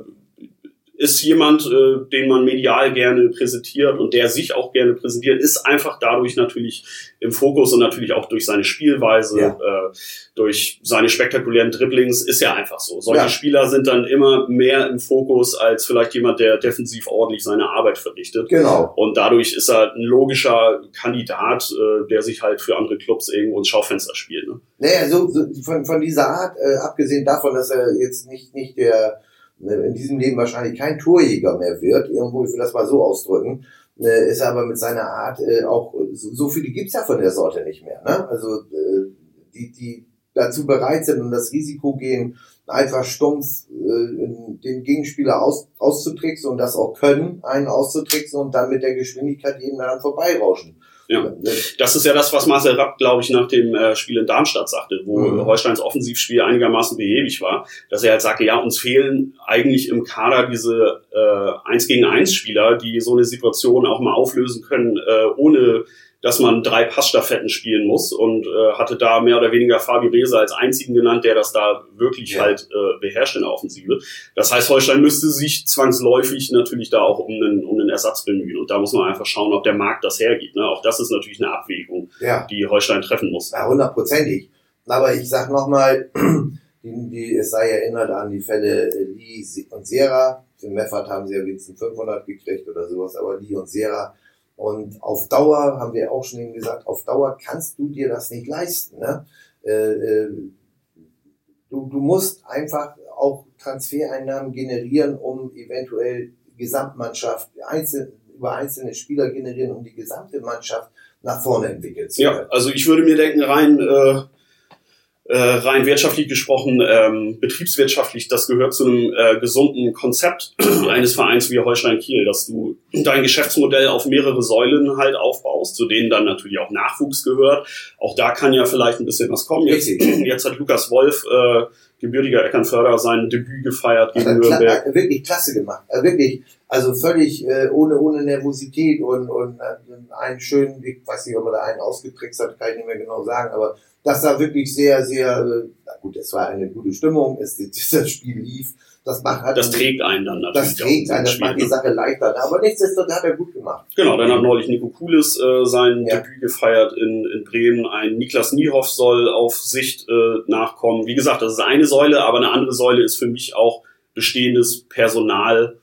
ist jemand, äh, den man medial gerne präsentiert und der sich auch gerne präsentiert, ist einfach dadurch natürlich im Fokus und natürlich auch durch seine Spielweise, ja. äh, durch seine spektakulären Dribblings, ist ja einfach so. Solche ja. Spieler sind dann immer mehr im Fokus als vielleicht jemand, der defensiv ordentlich seine Arbeit verrichtet.
Genau.
Und dadurch ist er ein logischer Kandidat, äh, der sich halt für andere Clubs irgendwo ins Schaufenster spielt. Ne?
Naja, so, so von, von dieser Art, äh, abgesehen davon, dass er jetzt nicht, nicht der in diesem Leben wahrscheinlich kein Torjäger mehr wird, irgendwo, ich will das mal so ausdrücken, ne, ist aber mit seiner Art äh, auch, so viele gibt's ja von der Sorte nicht mehr. Ne? Also äh, die, die dazu bereit sind und das Risiko gehen, einfach stumpf äh, den Gegenspieler aus, auszutricksen und das auch können, einen auszutricksen und dann mit der Geschwindigkeit eben daran vorbeirauschen.
Ja, das ist ja das, was Marcel Rapp, glaube ich, nach dem äh, Spiel in Darmstadt sagte, wo mhm. Holsteins Offensivspiel einigermaßen behäbig war, dass er halt sagte, ja, uns fehlen eigentlich im Kader diese äh, 1 gegen 1 Spieler, die so eine Situation auch mal auflösen können, äh, ohne dass man drei Passstaffetten spielen muss und äh, hatte da mehr oder weniger Fabi Reza als einzigen genannt, der das da wirklich ja. halt äh, beherrscht in der Offensive. Das heißt, Holstein müsste sich zwangsläufig natürlich da auch um einen, um einen Ersatz bemühen und da muss man einfach schauen, ob der Markt das hergibt. Ne? Auch das ist natürlich eine Abwägung, ja. die Holstein treffen muss.
Ja, hundertprozentig. Aber ich sag nochmal, es sei erinnert an die Fälle Lee und Sera. Für Meffert haben sie ja wenigstens 500 gekriegt oder sowas, aber Lee und Sera und auf Dauer, haben wir auch schon eben gesagt, auf Dauer kannst du dir das nicht leisten. Ne? Äh, äh, du, du musst einfach auch Transfereinnahmen generieren, um eventuell Gesamtmannschaft, einzeln, über einzelne Spieler generieren, um die gesamte Mannschaft nach vorne entwickeln zu
können. Ja, also ich würde mir denken, rein äh, äh, rein wirtschaftlich gesprochen, ähm, betriebswirtschaftlich, das gehört zu einem äh, gesunden Konzept eines Vereins wie Holstein Kiel, dass du dein Geschäftsmodell auf mehrere Säulen halt aufbaust, zu denen dann natürlich auch Nachwuchs gehört. Auch da kann ja vielleicht ein bisschen was kommen. Jetzt, jetzt hat Lukas Wolf äh, gebürtiger Eckernförder sein Debüt gefeiert
gegen Nürnberg. Kla wirklich klasse gemacht. Also wirklich, also völlig äh, ohne, ohne Nervosität und, und äh, einen schönen, ich weiß nicht, ob er da einen ausgetrickst hat, kann ich nicht mehr genau sagen, aber das war wirklich sehr, sehr, äh, na gut, es war eine gute Stimmung, es, das Spiel lief das macht
halt das trägt einen dann
natürlich. Das trägt einen, das macht die ne? Sache leichter. Aber nichtsdestotrotz hat er gut gemacht.
Genau, dann hat neulich Nico Kulis äh, sein ja. Debüt gefeiert in, in Bremen. Ein Niklas Niehoff soll auf Sicht äh, nachkommen. Wie gesagt, das ist eine Säule, aber eine andere Säule ist für mich auch bestehendes Personal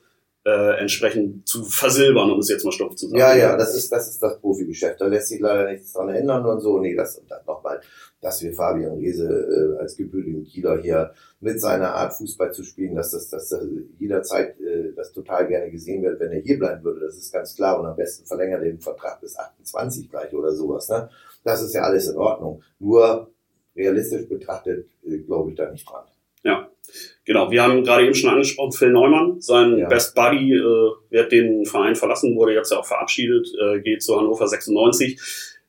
äh, entsprechend zu versilbern, um es jetzt mal Stoff zu sagen.
Ja, ja, das ist das, ist das Profigeschäft. Da lässt sich leider nichts dran ändern und so. Nee, das und dann nochmal, dass wir Fabian Riese äh, als gebürtigen Kieler hier mit seiner Art Fußball zu spielen, dass das, dass das jederzeit äh, das total gerne gesehen wird, wenn er hier bleiben würde. Das ist ganz klar. Und am besten verlängert den Vertrag bis 28 gleich oder sowas. Ne? Das ist ja alles in Ordnung. Nur realistisch betrachtet äh, glaube ich da nicht dran.
Genau. Wir haben gerade eben schon angesprochen, Phil Neumann, sein ja. Best Buddy, äh, wird den Verein verlassen, wurde jetzt ja auch verabschiedet, äh, geht zu Hannover 96.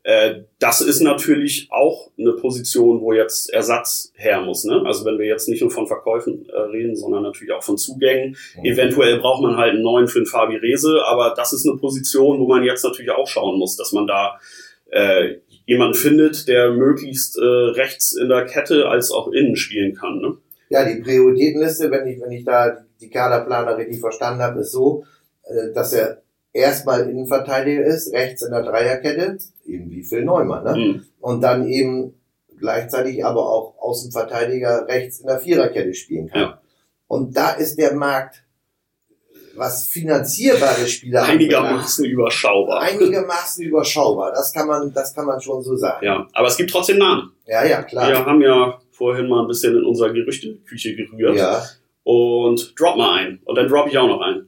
Äh, das ist natürlich auch eine Position, wo jetzt Ersatz her muss. Ne? Also wenn wir jetzt nicht nur von Verkäufen äh, reden, sondern natürlich auch von Zugängen. Mhm. Eventuell braucht man halt einen neuen für den Fabi Rese, aber das ist eine Position, wo man jetzt natürlich auch schauen muss, dass man da äh, jemanden findet, der möglichst äh, rechts in der Kette als auch innen spielen kann. Ne?
Ja, die Prioritätenliste, wenn ich, wenn ich da die Kaderplaner richtig verstanden habe, ist so, äh, dass er erstmal Innenverteidiger ist, rechts in der Dreierkette, eben wie Phil Neumann, ne? Mhm. Und dann eben gleichzeitig aber auch Außenverteidiger rechts in der Viererkette spielen kann. Ja. Und da ist der Markt, was finanzierbare Spieler
einigermaßen überschaubar.
Einigermaßen überschaubar. Das kann man, das kann man schon so sagen.
Ja, aber es gibt trotzdem Namen.
Ja, ja, klar.
Wir haben ja vorhin mal ein bisschen in unserer Gerüchteküche gerührt. Ja. Und drop mal ein. Und dann drop ich auch noch ein.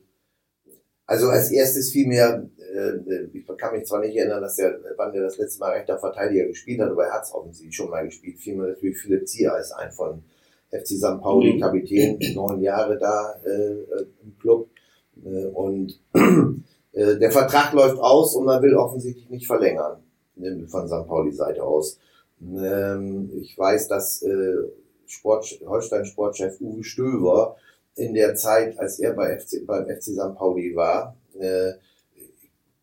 Also als erstes fiel mir, äh, ich kann mich zwar nicht erinnern, dass der, wann der das letzte Mal rechter Verteidiger gespielt hat, aber er hat es offensichtlich schon mal gespielt, fiel mir natürlich Philipp Zier als ein von FC St. Pauli, mhm. Kapitän, neun Jahre da äh, im Club. Äh, und äh, der Vertrag läuft aus und man will offensichtlich nicht verlängern ne, von St. Pauli Seite aus. Ähm, ich weiß, dass äh, Sport, Holstein Sportchef Uwe Stöver in der Zeit, als er bei FC, beim FC St. Pauli war, äh,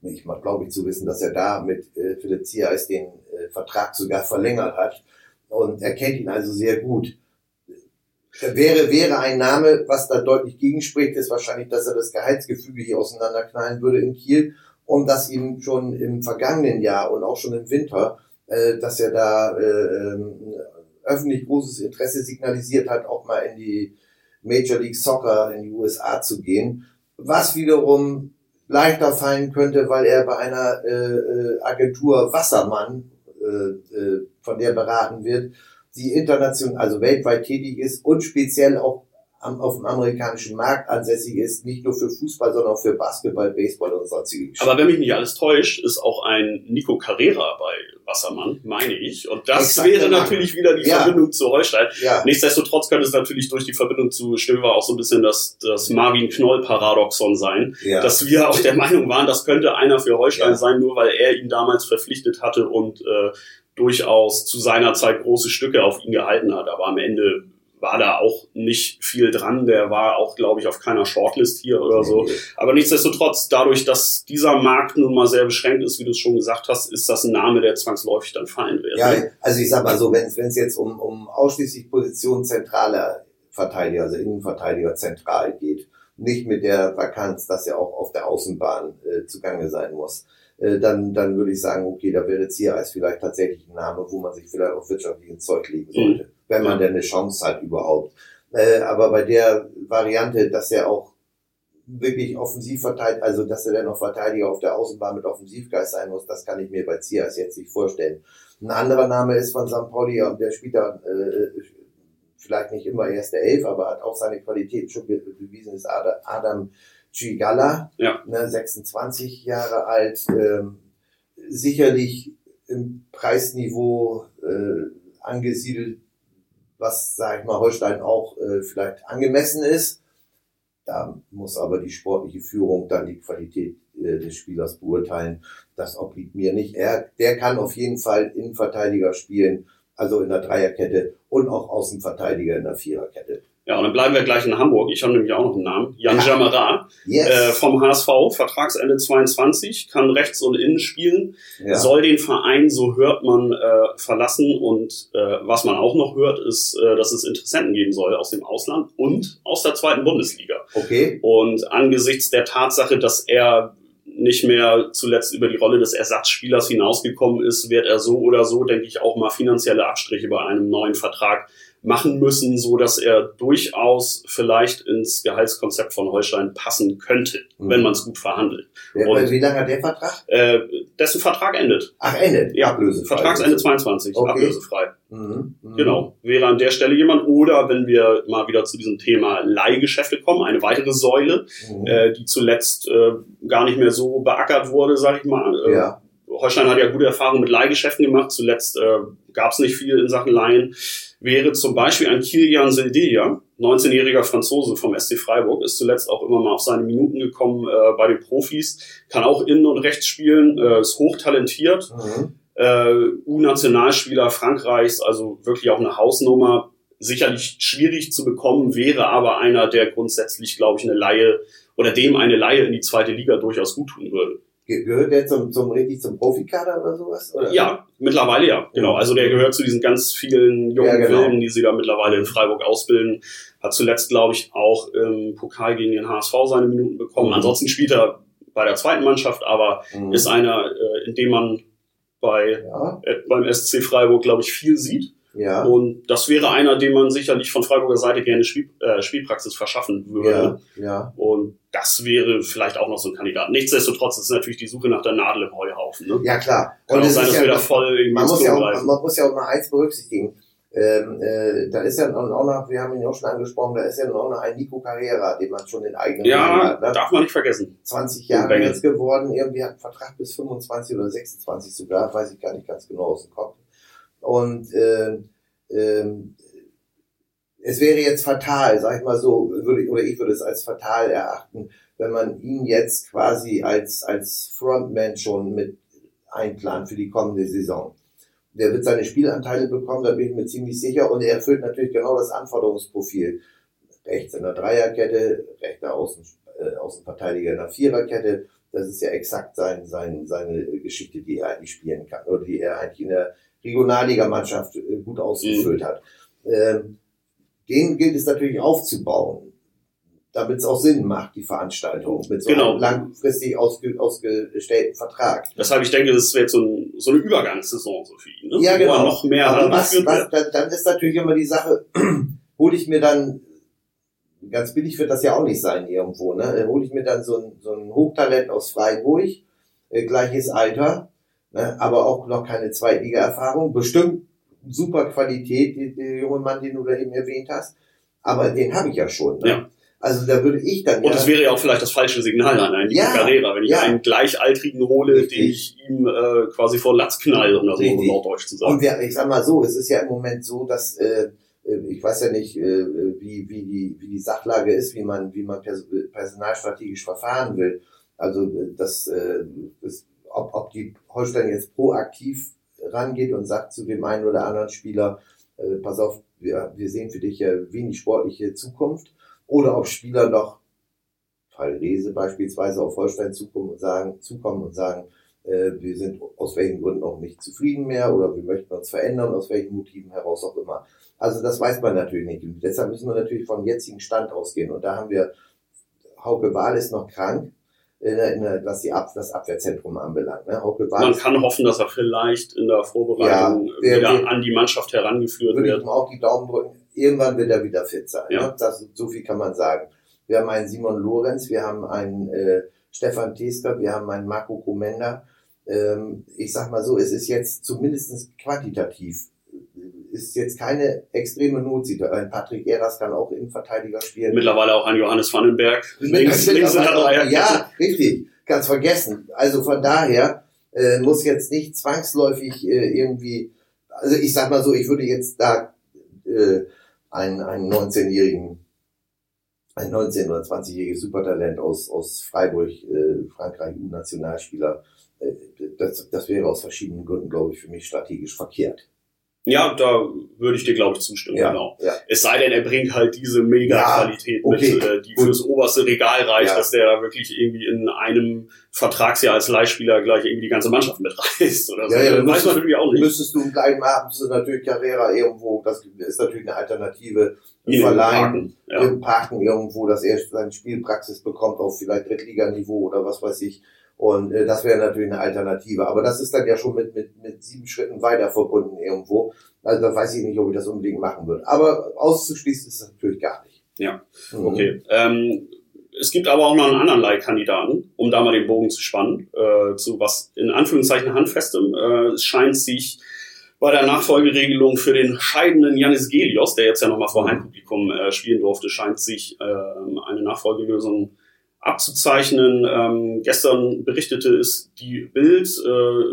ich glaube ich zu wissen, dass er da mit äh, Philipp Ziereis den äh, Vertrag sogar verlängert hat und er kennt ihn also sehr gut. Wäre, wäre ein Name, was da deutlich gegenspricht, ist wahrscheinlich, dass er das Gehaltsgefüge hier auseinanderknallen würde in Kiel und dass ihm schon im vergangenen Jahr und auch schon im Winter, äh, dass er da äh, ähm, öffentlich großes Interesse signalisiert hat, auch mal in die Major League Soccer in die USA zu gehen, was wiederum leichter fallen könnte, weil er bei einer äh, äh, Agentur Wassermann, äh, äh, von der beraten wird, die international, also weltweit tätig ist und speziell auch am, auf dem amerikanischen Markt ansässig ist, nicht nur für Fußball, sondern auch für Basketball, Baseball und sonstige
Geschichten. Aber wenn mich nicht alles täuscht, ist auch ein Nico Carrera bei Wassermann, meine ich. Und das Exakt wäre natürlich wieder die ja. Verbindung zu Holstein. Ja. Nichtsdestotrotz könnte es natürlich durch die Verbindung zu Stöver auch so ein bisschen das, das Marvin Knoll-Paradoxon sein, ja. dass wir auch der Meinung waren, das könnte einer für Holstein sein, nur weil er ihn damals verpflichtet hatte und äh, durchaus zu seiner Zeit große Stücke auf ihn gehalten hat. Aber am Ende war da auch nicht viel dran. Der war auch, glaube ich, auf keiner Shortlist hier oder so. Aber nichtsdestotrotz, dadurch, dass dieser Markt nun mal sehr beschränkt ist, wie du es schon gesagt hast, ist das ein Name, der zwangsläufig dann fallen wird.
Ja, also ich sag mal so, wenn es jetzt um, um ausschließlich Position zentraler Verteidiger, also Innenverteidiger zentral geht, nicht mit der Vakanz, dass er auch auf der Außenbahn äh, zugange sein muss, äh, dann, dann würde ich sagen, okay, da wäre Ziereis vielleicht tatsächlich ein Name, wo man sich vielleicht auf wirtschaftlichen Zeug legen sollte. Mhm wenn man denn eine Chance hat überhaupt. Äh, aber bei der Variante, dass er auch wirklich offensiv verteilt, also dass er dann noch Verteidiger auf der Außenbahn mit Offensivgeist sein muss, das kann ich mir bei Zias jetzt nicht vorstellen. Ein anderer Name ist von St. Pauli, der spielt da äh, vielleicht nicht immer erste Elf, aber hat auch seine Qualität schon bewiesen, ist Adam Chigala, ja. ne, 26 Jahre alt, äh, sicherlich im Preisniveau äh, angesiedelt was, sag ich mal, Holstein auch äh, vielleicht angemessen ist. Da muss aber die sportliche Führung dann die Qualität äh, des Spielers beurteilen. Das obliegt mir nicht. Er, der kann auf jeden Fall Innenverteidiger spielen, also in der Dreierkette und auch Außenverteidiger in der Viererkette.
Ja, und dann bleiben wir gleich in Hamburg. Ich habe nämlich auch noch einen Namen. Jan ja. Jamara yes. äh, vom HSV, Vertragsende 22, kann rechts und innen spielen, ja. soll den Verein, so hört man, äh, verlassen. Und äh, was man auch noch hört, ist, äh, dass es Interessenten geben soll aus dem Ausland und aus der zweiten Bundesliga.
Okay.
Und angesichts der Tatsache, dass er nicht mehr zuletzt über die Rolle des Ersatzspielers hinausgekommen ist, wird er so oder so, denke ich, auch mal finanzielle Abstriche bei einem neuen Vertrag machen müssen, so dass er durchaus vielleicht ins Gehaltskonzept von Holstein passen könnte, mhm. wenn man es gut verhandelt.
Ja, Und, wie lange hat der Vertrag?
Äh, dessen Vertrag endet.
Ach, endet?
Ja, ablösefrei. Vertragsende 22, okay. ablösefrei. Mhm. Mhm. Genau, wäre an der Stelle jemand. Oder wenn wir mal wieder zu diesem Thema Leihgeschäfte kommen, eine weitere Säule, mhm. äh, die zuletzt äh, gar nicht mehr so beackert wurde, sag ich mal. Äh, ja. Holstein hat ja gute Erfahrungen mit Leihgeschäften gemacht. Zuletzt äh, gab es nicht viel in Sachen Laien wäre zum Beispiel ein Kilian Seldilla, 19-jähriger Franzose vom SC Freiburg, ist zuletzt auch immer mal auf seine Minuten gekommen äh, bei den Profis, kann auch innen und rechts spielen, äh, ist hochtalentiert, mhm. äh, U-Nationalspieler Frankreichs, also wirklich auch eine Hausnummer, sicherlich schwierig zu bekommen, wäre aber einer, der grundsätzlich, glaube ich, eine Laie oder dem eine Laie in die zweite Liga durchaus gut tun würde.
Gehört der zum, zum richtig zum Profikader oder sowas? Oder?
Ja, mittlerweile ja, genau. Also der gehört zu diesen ganz vielen jungen ja, genau. Wilden, die sie da mittlerweile in Freiburg ausbilden. Hat zuletzt, glaube ich, auch im Pokal gegen den HSV seine Minuten bekommen. Mhm. Ansonsten spielt er bei der zweiten Mannschaft, aber mhm. ist einer, äh, in dem man bei ja. äh, beim SC Freiburg, glaube ich, viel sieht. Ja. Und das wäre einer, dem man sicherlich von Freiburger Seite gerne Spiel, äh, Spielpraxis verschaffen würde. Ja. ja. Und das wäre vielleicht auch noch so ein Kandidat. Nichtsdestotrotz ist natürlich die Suche nach der Nadel im Heuhaufen. Ne?
Ja, klar.
Kann
und
auch sein, dass
ja,
wir da voll
man muss, ja auch, man muss ja auch mal eins berücksichtigen. Ähm, äh, da ist ja auch noch, wir haben ihn ja auch schon angesprochen, da ist ja auch noch ein Nico Carrera, den man schon in eigenen
Ja, hat, ne? darf man nicht vergessen.
20 Jahre jetzt geworden, irgendwie hat einen Vertrag bis 25 oder 26 sogar, weiß ich gar nicht ganz genau aus dem Kopf. Und äh, ähm, es wäre jetzt fatal, sag ich mal so, würde, oder ich würde es als fatal erachten, wenn man ihn jetzt quasi als, als Frontman schon mit einplant für die kommende Saison. Der wird seine Spielanteile bekommen, da bin ich mir ziemlich sicher, und er erfüllt natürlich genau das Anforderungsprofil. Rechts in der Dreierkette, rechter Außen, äh, Außenverteidiger in der Viererkette. Das ist ja exakt sein, sein, seine Geschichte, die er eigentlich spielen kann, oder die er eigentlich in der Regionalligamannschaft äh, gut ausgefüllt mhm. hat. Ähm, den gilt es natürlich aufzubauen, damit es auch Sinn macht, die Veranstaltung, mit so genau. einem langfristig ausge, ausgestellten Vertrag.
Deshalb, ich denke, das wäre so, ein, so eine Übergangssaison so für ihn. Ne?
Ja, genau.
noch mehr
Aber was, was, dann, dann ist natürlich immer die Sache, hole ich mir dann ganz billig wird das ja auch nicht sein irgendwo, ne? Hole ich mir dann so ein, so ein Hochtalent aus Freiburg, äh, gleiches Alter, ne? aber auch noch keine Zweitliga-Erfahrung, bestimmt super Qualität, der junge Mann, den du da eben erwähnt hast. Aber den habe ich ja schon. Ne? Ja. Also da würde ich dann.
Und ja, das wäre ja auch vielleicht das falsche Signal an einen ja, Carrera, wenn ich ja. einen Gleichaltrigen hole, Richtig. den ich ihm äh, quasi vor Latz knall, um das so norddeutsch zu sagen.
Und wir, ich sag mal so, es ist ja im Moment so, dass äh, äh ich weiß ja nicht, äh, wie, wie, die, wie die Sachlage ist, wie man, wie man personalstrategisch verfahren will. Also äh, das, äh, das ob, ob die Holstein jetzt proaktiv rangeht und sagt zu dem einen oder anderen Spieler, äh, pass auf, wir, wir sehen für dich ja wenig sportliche Zukunft, oder ob Spieler noch, Fall Rese beispielsweise, auf Holstein zukommen und sagen, zukommen und sagen, äh, wir sind aus welchen Gründen auch nicht zufrieden mehr oder wir möchten uns verändern, aus welchen Motiven heraus auch immer. Also das weiß man natürlich nicht. Und deshalb müssen wir natürlich vom jetzigen Stand ausgehen. Und da haben wir, Hauke Wahl ist noch krank in der, in der, was die Ab, das Abwehrzentrum anbelangt. Ne?
Man kann hoffen, dass er vielleicht in der Vorbereitung ja, der, wieder der, an die Mannschaft herangeführt
würde
wird.
Ich auch die Daumen drücken. Irgendwann wird er wieder fit sein. Ja. Ne? Das, so viel kann man sagen. Wir haben einen Simon Lorenz, wir haben einen äh, Stefan Tesker, wir haben einen Marco Komenda. Ähm, ich sag mal so, es ist jetzt zumindest quantitativ ist jetzt keine extreme Notsituation. Ein Patrick Eras kann auch Innenverteidiger spielen.
Mittlerweile auch ein Johannes Vandenberg.
Links, links ja, richtig. Ganz vergessen. Also von daher äh, muss jetzt nicht zwangsläufig äh, irgendwie, also ich sag mal so, ich würde jetzt da äh, einen, einen 19-jährigen ein 19- oder 20-jähriges Supertalent aus, aus Freiburg, äh, Frankreich, U-Nationalspieler, äh, das, das wäre aus verschiedenen Gründen, glaube ich, für mich strategisch verkehrt.
Ja, da würde ich dir, glaube ich, zustimmen, ja, genau. Ja. Es sei denn, er bringt halt diese Mega-Qualität ja, okay, mit, äh, die gut. fürs oberste Regal reicht, dass der da wirklich irgendwie in einem Vertragsjahr als Leihspieler gleich irgendwie die ganze Mannschaft mitreißt oder so. Ja, ja,
dann weiß man natürlich auch nicht. Müsstest du gleich machen, natürlich Carrera irgendwo, das ist natürlich eine Alternative, verleihen, parken, parken irgendwo, dass er seine Spielpraxis bekommt auf vielleicht Drittliganiveau oder was weiß ich. Und äh, das wäre natürlich eine Alternative. Aber das ist dann ja schon mit, mit, mit sieben Schritten weiter verbunden irgendwo. Also da weiß ich nicht, ob ich das unbedingt machen würde. Aber auszuschließen ist das natürlich gar nicht.
Ja, mhm. okay. Ähm, es gibt aber auch noch einen anderen Leihkandidaten, um da mal den Bogen zu spannen, äh, zu was in Anführungszeichen handfestem. Äh, es scheint sich bei der Nachfolgeregelung für den scheidenden Janis Gelios, der jetzt ja nochmal vor Heimpublikum äh, spielen durfte, scheint sich äh, eine Nachfolgelösung abzuzeichnen. Ähm, gestern berichtete es die Bild. Äh,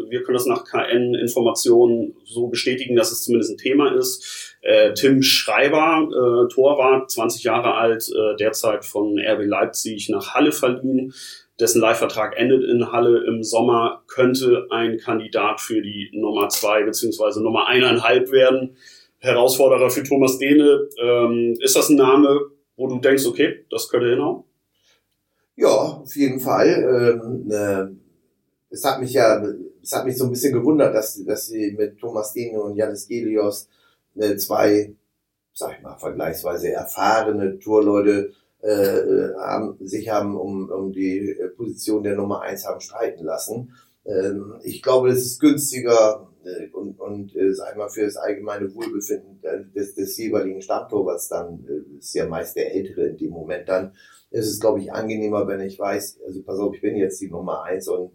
wir können das nach KN-Informationen so bestätigen, dass es zumindest ein Thema ist. Äh, Tim Schreiber, äh, Torwart, 20 Jahre alt, äh, derzeit von RB Leipzig nach Halle verliehen. Dessen Leihvertrag endet in Halle im Sommer, könnte ein Kandidat für die Nummer zwei beziehungsweise Nummer eineinhalb werden. Herausforderer für Thomas Dehne. Ähm, ist das ein Name, wo du denkst, okay, das könnte hinhauen?
Ja, auf jeden Fall. Ähm, äh, es hat mich ja, es hat mich so ein bisschen gewundert, dass, dass sie mit Thomas Dene und Janis Gelios äh, zwei, sag ich mal, vergleichsweise erfahrene Tourleute äh, haben, sich haben um, um die Position der Nummer eins haben streiten lassen. Ähm, ich glaube, es ist günstiger äh, und, und äh, sag ich mal, für das allgemeine Wohlbefinden des, des jeweiligen Stammtorwarts dann, äh, ist ja meist der Ältere in dem Moment dann, ist es, glaube ich, angenehmer, wenn ich weiß, also pass auf, ich bin jetzt die Nummer eins und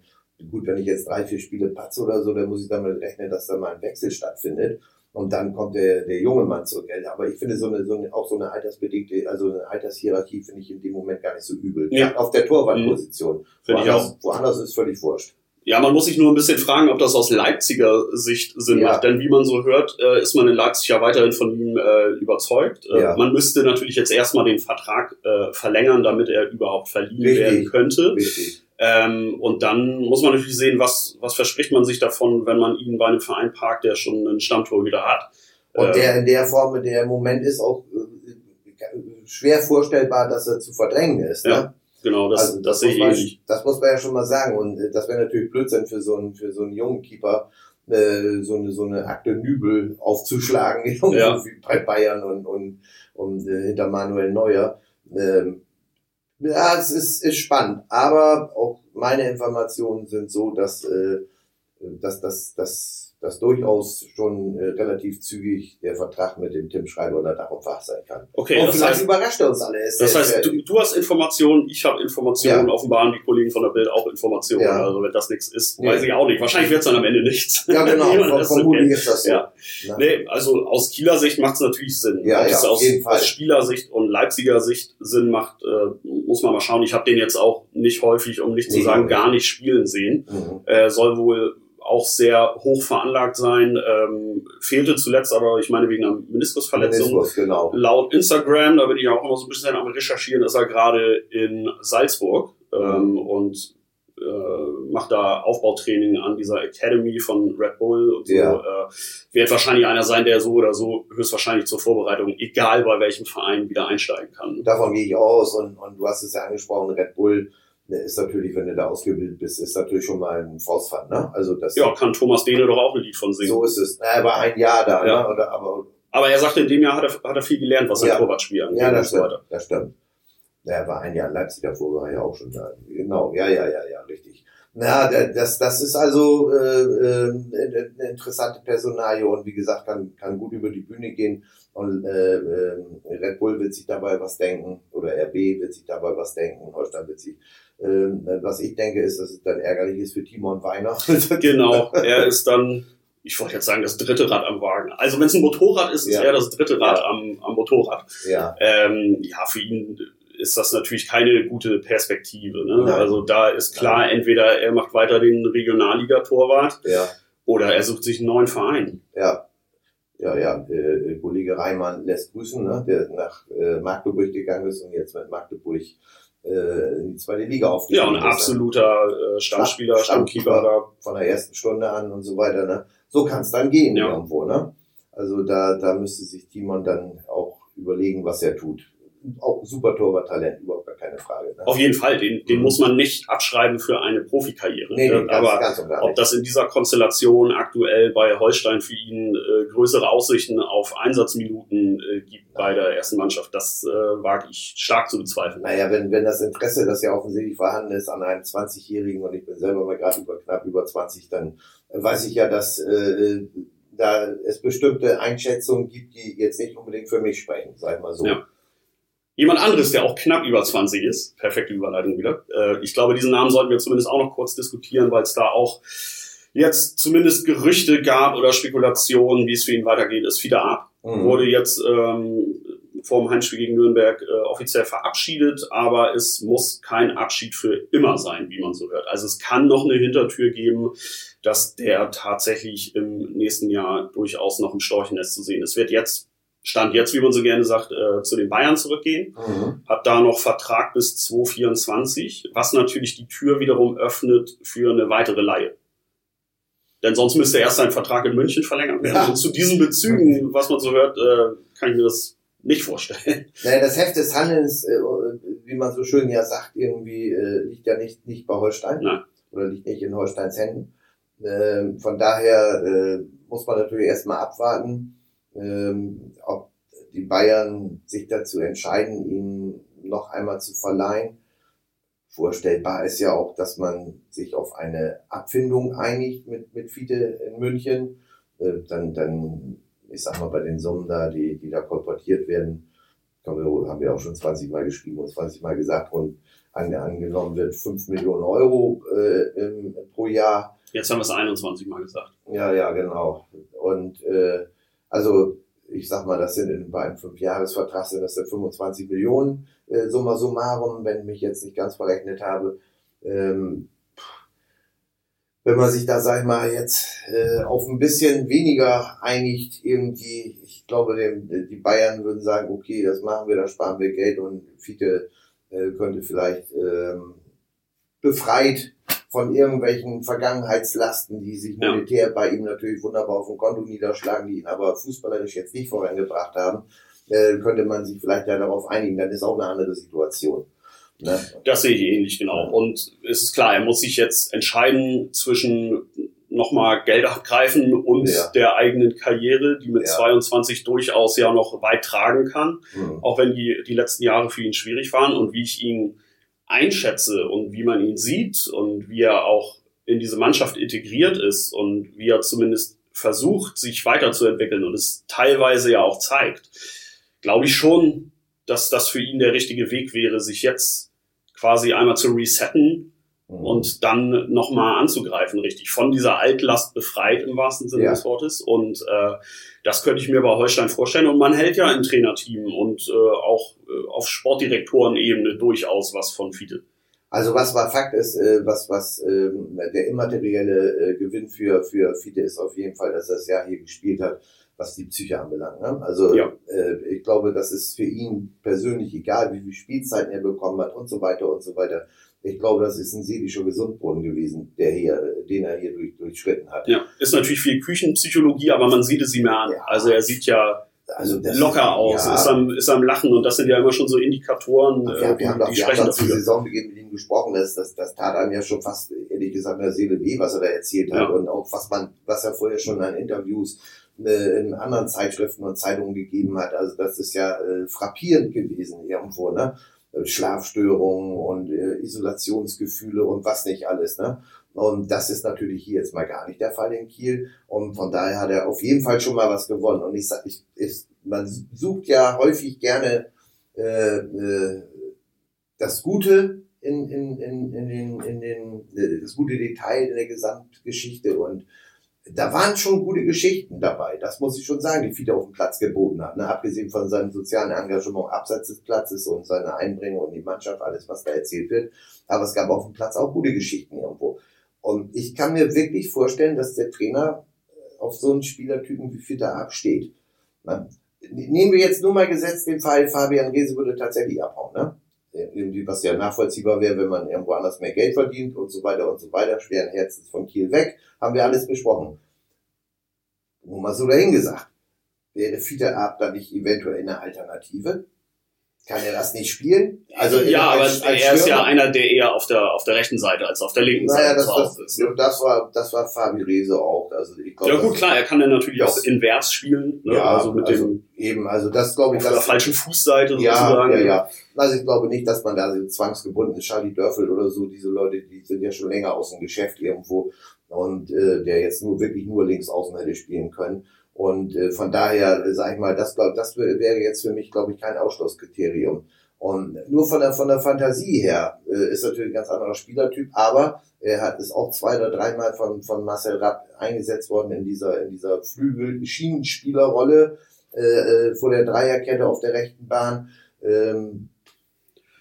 gut, wenn ich jetzt drei, vier Spiele patze oder so, dann muss ich damit rechnen, dass da mal ein Wechsel stattfindet. Und dann kommt der, der junge Mann zur Geld. Aber ich finde so eine, so eine, auch so eine altersbedingte, also eine Altershierarchie finde ich in dem Moment gar nicht so übel. Ja. Auf der Torwartposition. Mhm.
Finde ich auch.
Woanders ist völlig wurscht.
Ja, man muss sich nur ein bisschen fragen, ob das aus Leipziger Sicht Sinn ja. macht. Denn wie man so hört, äh, ist man in Leipzig ja weiterhin von ihm äh, überzeugt. Äh, ja. Man müsste natürlich jetzt erstmal den Vertrag äh, verlängern, damit er überhaupt verliehen Richtig. werden könnte. Richtig. Ähm, und dann muss man natürlich sehen, was, was verspricht man sich davon, wenn man ihn bei einem Verein parkt, der schon einen Stammtor wieder hat.
Und der in der Form, der im Moment ist, auch äh, schwer vorstellbar, dass er zu verdrängen ist.
Ja. Ne? Genau, das, also, das, das sehe ich ähnlich.
Das muss man ja schon mal sagen. Und äh, das wäre natürlich Blödsinn für so einen, für so einen jungen Keeper, äh, so eine, so eine Akte Nübel aufzuschlagen, ja. wie bei Bayern und, und, und äh, hinter Manuel Neuer. Ähm, ja, es ist, ist spannend. Aber auch meine Informationen sind so, dass, äh, dass, dass, dass dass durchaus schon äh, relativ zügig der Vertrag mit dem Tim Schreiber Dach und Fach sein kann.
Okay, und
vielleicht heißt, überrascht er uns alle.
Es das heißt, du, du, hast Informationen, ich habe Informationen, ja. offenbar haben die Kollegen von der Bild auch Informationen. Ja. Also wenn das nichts ist, ja. weiß ich auch nicht. Wahrscheinlich wird es dann am Ende nichts.
Ja, genau. Vermutlich ist das so.
Ja. Nee, also aus Kieler Sicht macht es natürlich Sinn. Ja, Ob ja, es aus, aus Spielersicht und Leipziger Sicht Sinn macht, äh, muss man mal schauen. Ich habe den jetzt auch nicht häufig, um nicht nee, zu sagen, gar nicht spielen sehen. Mhm. Äh, soll wohl auch sehr hoch veranlagt sein. Ähm, fehlte zuletzt aber, ich meine, wegen einer Meniskusverletzung. Meniskus,
genau.
Laut Instagram, da bin ich auch immer so ein bisschen am Recherchieren, ist er gerade in Salzburg ähm, und äh, macht da Aufbautraining an dieser Academy von Red Bull und so. Ja. Äh, wird wahrscheinlich einer sein, der so oder so höchstwahrscheinlich zur Vorbereitung, egal bei welchem Verein, wieder einsteigen kann.
Davon gehe ich aus und, und du hast es ja angesprochen, Red Bull ist natürlich, wenn du da ausgebildet bist, ist natürlich schon mal ein Faustpfand, ne? Also das.
Ja, kann Thomas Dehne doch auch ein Lied von singen.
So ist es. Er war ein Jahr da, ja. ne? Oder, aber,
aber er sagte, in dem Jahr hat er, hat er viel gelernt, was sein ja. Torwartspiel
angeht. Ja, das stimmt. Das stimmt. Er war ein Jahr in Leipzig davor, war ja auch schon da. Genau, ja, ja, ja, ja, richtig. Na, das, das ist also äh, äh, eine interessante Personalie und wie gesagt, kann, kann gut über die Bühne gehen. Und äh, äh, Red Bull wird sich dabei was denken oder RB wird sich dabei was denken, Holstein wird sich ähm, was ich denke, ist, dass es dann ärgerlich ist für Timon Weiner.
genau, er ist dann, ich wollte jetzt sagen, das dritte Rad am Wagen. Also wenn es ein Motorrad ist, ist ja. er das dritte Rad ja. am, am Motorrad. Ja. Ähm, ja, für ihn ist das natürlich keine gute Perspektive. Ne? Also da ist klar, Nein. entweder er macht weiter den Regionalliga-Torwart ja. oder er sucht sich einen neuen Verein.
Ja. Ja, ja, äh, Kollege Reimann lässt grüßen, ne? der nach äh, Magdeburg gegangen ist und jetzt mit Magdeburg äh, in die zweite Liga aufgestiegen
Ja, ein absoluter äh, Stammspieler, Stammkeeper da.
Von der ersten Stunde an und so weiter. Ne? So kann es dann gehen ja. irgendwo. Ne? Also da, da müsste sich Timon dann auch überlegen, was er tut. Auch super Torwarttalent, überhaupt gar keine Frage.
Ne? Auf jeden Fall, den, den mhm. muss man nicht abschreiben für eine Profikarriere. Nee, nee, ganz, Aber ganz ob das in dieser Konstellation aktuell bei Holstein für ihn äh, größere Aussichten auf Einsatzminuten äh, gibt bei der ersten Mannschaft, das äh, wage ich stark zu bezweifeln.
Naja, wenn, wenn das Interesse, das ja offensichtlich vorhanden ist, an einem 20-Jährigen und ich bin selber mal gerade über knapp über 20, dann weiß ich ja, dass äh, da es bestimmte Einschätzungen gibt, die jetzt nicht unbedingt für mich sprechen, sag mal so. Ja.
Jemand anderes, der auch knapp über 20 ist, perfekte Überleitung wieder. Äh, ich glaube, diesen Namen sollten wir zumindest auch noch kurz diskutieren, weil es da auch jetzt zumindest Gerüchte gab oder Spekulationen, wie es für ihn weitergeht, ist wieder ab. Mhm. Wurde jetzt ähm, vor dem Heimspiel gegen Nürnberg äh, offiziell verabschiedet, aber es muss kein Abschied für immer sein, wie man so hört. Also es kann noch eine Hintertür geben, dass der tatsächlich im nächsten Jahr durchaus noch im Storchennest zu sehen ist. Wird jetzt Stand jetzt, wie man so gerne sagt, äh, zu den Bayern zurückgehen, mhm. hat da noch Vertrag bis 2024, was natürlich die Tür wiederum öffnet für eine weitere Leihe. Denn sonst müsste erst sein Vertrag in München verlängert werden. Ja. Und zu diesen Bezügen, was man so hört, äh, kann ich mir das nicht vorstellen.
Naja, das Heft des Handelns, äh, wie man so schön ja sagt, irgendwie äh, liegt ja nicht, nicht bei Holstein. Nein. Oder liegt nicht in Holsteins Händen. Ähm, von daher äh, muss man natürlich erstmal abwarten, ähm, ob die Bayern sich dazu entscheiden, ihn noch einmal zu verleihen. Vorstellbar ist ja auch, dass man sich auf eine Abfindung einigt mit, mit Fiete in München. dann, dann ich sag mal, bei den Summen da, die, die da kolportiert werden, haben wir auch schon 20 Mal geschrieben und 20 Mal gesagt, und an, angenommen wird 5 Millionen Euro äh, im, pro Jahr.
Jetzt haben wir es 21 Mal gesagt.
Ja, ja, genau. Und äh, also ich sag mal, das sind in, einem Fünfjahresvertrag sind das sind 25 Millionen äh, summa summarum, wenn ich mich jetzt nicht ganz verrechnet habe. Ähm, wenn man sich da, sag ich mal, jetzt äh, auf ein bisschen weniger einigt, irgendwie, ich glaube, dem, die Bayern würden sagen, okay, das machen wir, da sparen wir Geld und Fiete äh, könnte vielleicht ähm, befreit von irgendwelchen Vergangenheitslasten, die sich monetär ja. bei ihm natürlich wunderbar auf dem Konto niederschlagen, die ihn aber fußballerisch jetzt nicht vorangebracht haben, äh, könnte man sich vielleicht ja darauf einigen, dann ist auch eine andere Situation.
Ne? Das sehe ich ähnlich, genau. Und es ist klar, er muss sich jetzt entscheiden zwischen nochmal Geld abgreifen und ja. der eigenen Karriere, die mit ja. 22 durchaus ja noch weit tragen kann, mhm. auch wenn die, die letzten Jahre für ihn schwierig waren und wie ich ihn einschätze und wie man ihn sieht und wie er auch in diese Mannschaft integriert ist und wie er zumindest versucht, sich weiterzuentwickeln und es teilweise ja auch zeigt, glaube ich schon, dass das für ihn der richtige Weg wäre, sich jetzt quasi einmal zu resetten. Und dann nochmal anzugreifen, richtig. Von dieser Altlast befreit im wahrsten Sinne ja. des Wortes. Und äh, das könnte ich mir bei Holstein vorstellen. Und man hält ja im Trainerteam und äh, auch äh, auf Sportdirektorenebene durchaus was von Fiete.
Also was war Fakt ist, äh, was was äh, der immaterielle äh, Gewinn für für Fiete ist auf jeden Fall, dass er das Jahr hier gespielt hat was die Psyche anbelangt. Ne? Also ja. äh, ich glaube, das ist für ihn persönlich egal, wie viel Spielzeiten er bekommen hat und so weiter und so weiter. Ich glaube, das ist ein seelischer Gesundbrunnen gewesen, der hier, den er hier durch, durchschritten hat.
Ja, ist natürlich viel Küchenpsychologie, aber man sieht es ihm ja an. Ja. Also er sieht ja also locker ist, aus, ja. ist, am, ist am Lachen und das sind ja immer schon so Indikatoren,
Ach, ja, äh, wir haben doch, die wir haben zu Saisonbeginn mit ihm gesprochen, das, das, das tat einem ja schon fast, ehrlich gesagt, in der Seele weh, was er da erzählt hat und auch was man, was er vorher schon in Interviews äh, in anderen Zeitschriften und Zeitungen gegeben hat. Also das ist ja äh, frappierend gewesen irgendwo, ne? Schlafstörungen und äh, Isolationsgefühle und was nicht alles, ne? Und das ist natürlich hier jetzt mal gar nicht der Fall in Kiel. Und von daher hat er auf jeden Fall schon mal was gewonnen. Und ich sag, ich, ich, man sucht ja häufig gerne äh, äh, das Gute in, in, in, in den, in den, äh, das gute Detail in der Gesamtgeschichte und da waren schon gute Geschichten dabei. Das muss ich schon sagen, die Fiete auf dem Platz geboten hat. Ne? Abgesehen von seinem sozialen Engagement abseits des Platzes und seiner Einbringung in die Mannschaft, alles, was da erzählt wird. Aber es gab auf dem Platz auch gute Geschichten irgendwo. Und ich kann mir wirklich vorstellen, dass der Trainer auf so einen Spielertypen wie Fiete absteht. Ne? Nehmen wir jetzt nur mal gesetzt den Fall, Fabian Rehse würde tatsächlich abhauen. Ne? Irgendwie, was ja nachvollziehbar wäre, wenn man irgendwo anders mehr Geld verdient und so weiter und so weiter, schweren Herzens von Kiel weg, haben wir alles besprochen. Nur mal so dahingesagt. wäre Fiete Ab da nicht eventuell eine Alternative? Kann er das nicht spielen? Also
ja, aber als, als er ist ja einer, der eher auf der auf der rechten Seite als auf der linken naja,
Seite das, ist. Ne? Das war das war Fabi Rese auch. Also ich
glaub, ja gut, klar, er kann dann natürlich auch invers spielen.
Ne? Ja, also mit also dem eben, also das glaube ich.
Auf
der
falschen Fußseite
ja, sozusagen. Ja, ja. Also ich glaube nicht, dass man da so zwangsgebunden ist. Charlie Dörfel oder so, diese Leute, die sind ja schon länger aus dem Geschäft irgendwo und äh, der jetzt nur wirklich nur links außen hätte spielen können. Und äh, von daher, äh, sage ich mal, das, glaub, das wäre jetzt für mich, glaube ich, kein Ausschlusskriterium. Und nur von der, von der Fantasie her äh, ist natürlich ein ganz anderer Spielertyp, aber er hat ist auch zwei oder dreimal von, von Marcel Rapp eingesetzt worden in dieser, in dieser Flügel-Schienenspielerrolle äh, äh, vor der Dreierkette auf der rechten Bahn. Ähm,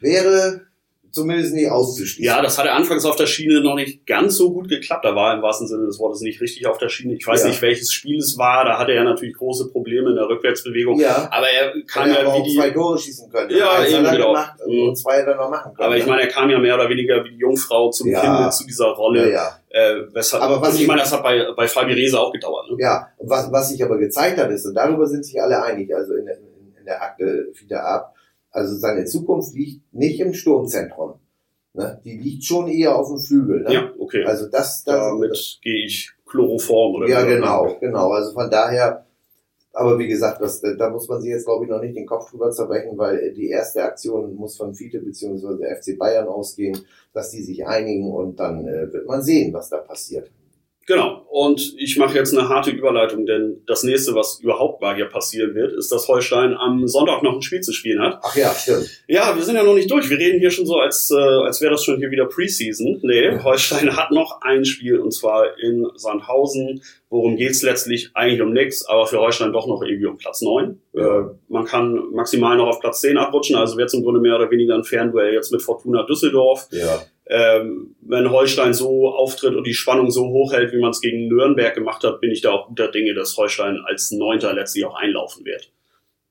wäre zumindest nicht auszuschließen.
Ja, das hat er anfangs auf der Schiene noch nicht ganz so gut geklappt. Da war im wahrsten Sinne des Wortes nicht richtig auf der Schiene. Ich weiß ja. nicht, welches Spiel es war. Da hatte er natürlich große Probleme in der Rückwärtsbewegung. Ja. Aber er kann ja
wie die zwei Tore schießen können.
Ja, Eins eben genau.
Gemacht und zwei dann noch machen können.
Aber ich ne? meine, er kam ja mehr oder weniger wie die Jungfrau zum ja. Kinde zu dieser Rolle. Ja, ja. Äh, weshalb, aber was ich, ich meine, das hat bei, bei Fabi Reza auch gedauert.
Ne? Ja, was, was sich aber gezeigt hat, ist, und darüber sind sich alle einig, also in der, in der Akte wieder ab, also seine Zukunft liegt nicht im Sturmzentrum. Ne? Die liegt schon eher auf dem Flügel. Ne?
Ja, okay.
Also das, das
damit gehe ich Chloroform oder
Ja, genau, genau. Also von daher, aber wie gesagt, das, da muss man sich jetzt glaube ich noch nicht den Kopf drüber zerbrechen, weil die erste Aktion muss von Fiete bzw. FC Bayern ausgehen, dass die sich einigen und dann äh, wird man sehen, was da passiert.
Genau. Und ich mache jetzt eine harte Überleitung, denn das nächste, was überhaupt mal hier passieren wird, ist, dass Holstein am Sonntag noch ein Spiel zu spielen hat.
Ach ja, stimmt.
Ja, wir sind ja noch nicht durch. Wir reden hier schon so, als, äh, als wäre das schon hier wieder Preseason. Nee, Holstein hat noch ein Spiel und zwar in Sandhausen. Worum geht's letztlich? Eigentlich um nichts, aber für Holstein doch noch irgendwie um Platz neun. Ja. Äh, man kann maximal noch auf Platz zehn abrutschen, also wäre zum Grunde mehr oder weniger ein Fernduell jetzt mit Fortuna Düsseldorf.
Ja
ähm, wenn Holstein so auftritt und die Spannung so hoch hält, wie man es gegen Nürnberg gemacht hat, bin ich da auch guter Dinge, dass Holstein als Neunter letztlich auch einlaufen wird.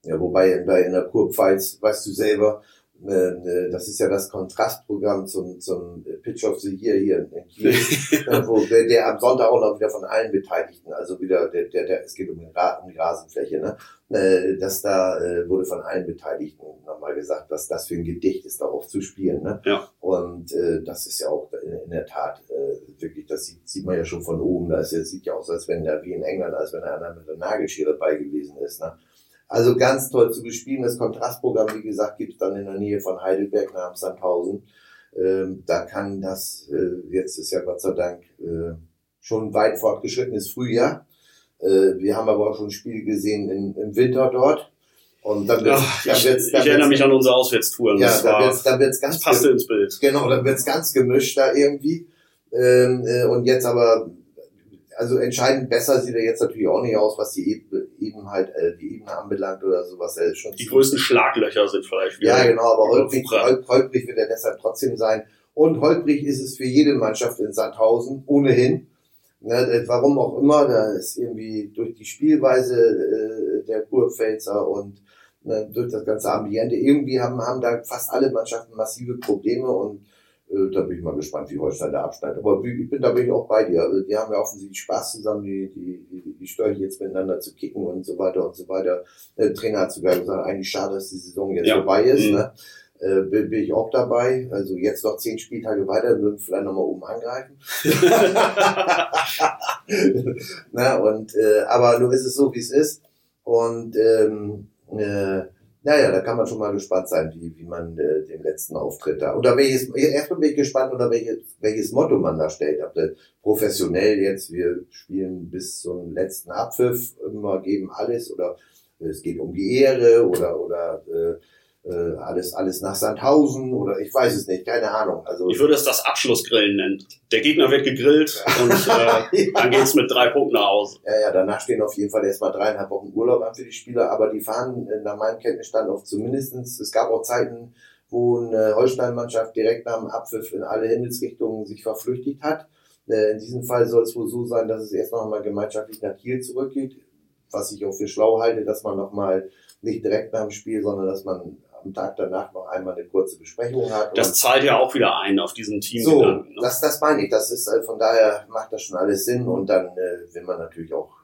Ja, wobei bei in der Kurpfalz, weißt du selber, das ist ja das Kontrastprogramm zum, zum Pitch of the Year hier in Kiel, wo der, der am Sonntag auch noch wieder von allen Beteiligten, also wieder, der, der, der es geht um, um die Rasenfläche, ne? Äh, dass da äh, wurde von allen Beteiligten nochmal gesagt, dass das für ein Gedicht ist, darauf zu spielen. Ne?
Ja.
Und äh, das ist ja auch in, in der Tat äh, wirklich, das sieht, sieht man ja schon von oben, da ist ja, sieht ja aus, als wenn da wie in England, als wenn einer mit der Nagelschere bei gewesen ist. Ne? Also ganz toll zu bespielen. Das Kontrastprogramm, wie gesagt, gibt es dann in der Nähe von Heidelberg nach Sandhausen. Ähm, da kann das, äh, jetzt ist ja Gott sei Dank äh, schon weit fortgeschrittenes Frühjahr. Äh, wir haben aber auch schon Spiele gesehen im, im Winter dort. Und dann wird's,
Ach, dann wird's, dann ich erinnere mich an unsere Auswärtstouren.
Ja, dann wird's, dann wird's ganz,
passte ins Bild.
Genau, dann wird's ganz gemischt da irgendwie. Ähm, äh, und jetzt aber also entscheidend besser sieht er jetzt natürlich auch nicht aus, was die eben halt äh, die Ebene anbelangt oder sowas. Ist schon
die größten Schlaglöcher sind vielleicht.
Ja, genau, aber holprig, holprig wird er deshalb trotzdem sein. Und holprig ist es für jede Mannschaft in Sandhausen ohnehin. Ne, warum auch immer, da ist irgendwie durch die Spielweise äh, der Kurpfälzer und ne, durch das ganze Ambiente, irgendwie haben, haben da fast alle Mannschaften massive Probleme und äh, da bin ich mal gespannt, wie Holstein da abschneidet. Aber ich bin, da bin ich auch bei dir. Also, die haben ja offensichtlich Spaß zusammen, die, die, die, die Störche jetzt miteinander zu kicken und so weiter und so weiter. Der Trainer hat sogar gesagt, eigentlich schade, dass die Saison jetzt ja. vorbei ist. Mhm. Ne? Äh, bin, bin ich auch dabei. Also jetzt noch zehn Spieltage weiter, würden vielleicht nochmal oben angreifen. Na, und äh, aber nur ist es so, wie es ist. Und ähm, äh, naja, da kann man schon mal gespannt sein, wie, wie man äh, den letzten Auftritt da. Oder welches, erstmal bin ich gespannt, oder welches, welches Motto man da stellt. Ob der professionell jetzt, wir spielen bis zum letzten Abpfiff, immer geben alles, oder es geht um die Ehre, oder, oder äh, äh, alles, alles nach Sandhausen oder ich weiß es nicht, keine Ahnung. Also
ich würde es das Abschlussgrillen nennen. Der Gegner wird gegrillt und äh, ja. dann geht's mit drei Punkten nach Hause.
Ja, ja, danach stehen auf jeden Fall erstmal dreieinhalb Wochen Urlaub an für die Spieler, aber die fahren äh, nach meinem Kenntnisstand auf zumindestens. es gab auch Zeiten, wo eine Holstein-Mannschaft direkt nach dem Abpfiff in alle Himmelsrichtungen sich verflüchtigt hat. Äh, in diesem Fall soll es wohl so sein, dass es erst noch einmal gemeinschaftlich nach Kiel zurückgeht, was ich auch für schlau halte, dass man nochmal nicht direkt nach dem Spiel, sondern dass man am Tag danach noch einmal eine kurze Besprechung hat.
Das zahlt ja auch wieder ein auf diesen Team.
So, ne? das, das meine ich. Das ist äh, von daher macht das schon alles Sinn und dann äh, will man natürlich auch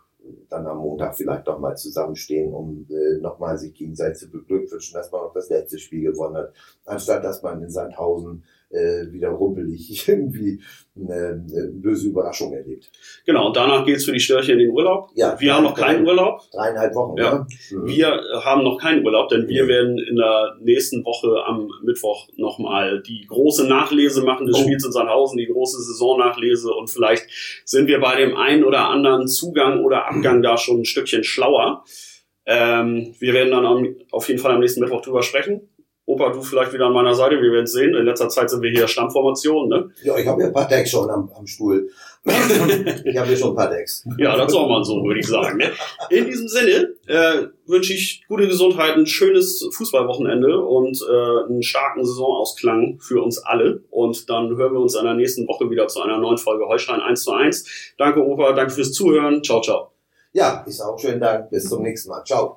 dann am Montag vielleicht doch mal zusammenstehen, um äh, nochmal sich gegenseitig zu beglückwünschen, dass man auch das letzte Spiel gewonnen hat, anstatt dass man in Sandhausen äh, wieder rumpelig irgendwie eine, eine böse Überraschung erlebt.
Genau, und danach geht's für die Störche in den Urlaub. Ja, wir haben noch keinen Urlaub.
Dreieinhalb Wochen,
ja. Ne? Mhm. Wir haben noch keinen Urlaub, denn wir mhm. werden in der nächsten Woche am Mittwoch nochmal die große Nachlese machen des oh. Spiels in Sandhausen, die große Saisonnachlese und vielleicht sind wir bei dem einen oder anderen Zugang oder Abgang da schon ein Stückchen schlauer. Ähm, wir werden dann auf jeden Fall am nächsten Mittwoch drüber sprechen. Opa, du vielleicht wieder an meiner Seite, wir werden es sehen. In letzter Zeit sind wir hier Stammformation, ne?
Ja, ich habe ja ein paar Decks schon am, am Stuhl. ich habe hier schon ein paar Decks.
Ja, das auch mal so, würde ich sagen. Ne? In diesem Sinne äh, wünsche ich gute Gesundheit, ein schönes Fußballwochenende und äh, einen starken Saisonausklang für uns alle. Und dann hören wir uns in der nächsten Woche wieder zu einer neuen Folge Holstein 1 zu 1. Danke, Opa, danke fürs Zuhören. Ciao, ciao.
Ja, ich auch schönen Dank. Bis zum nächsten Mal. Ciao.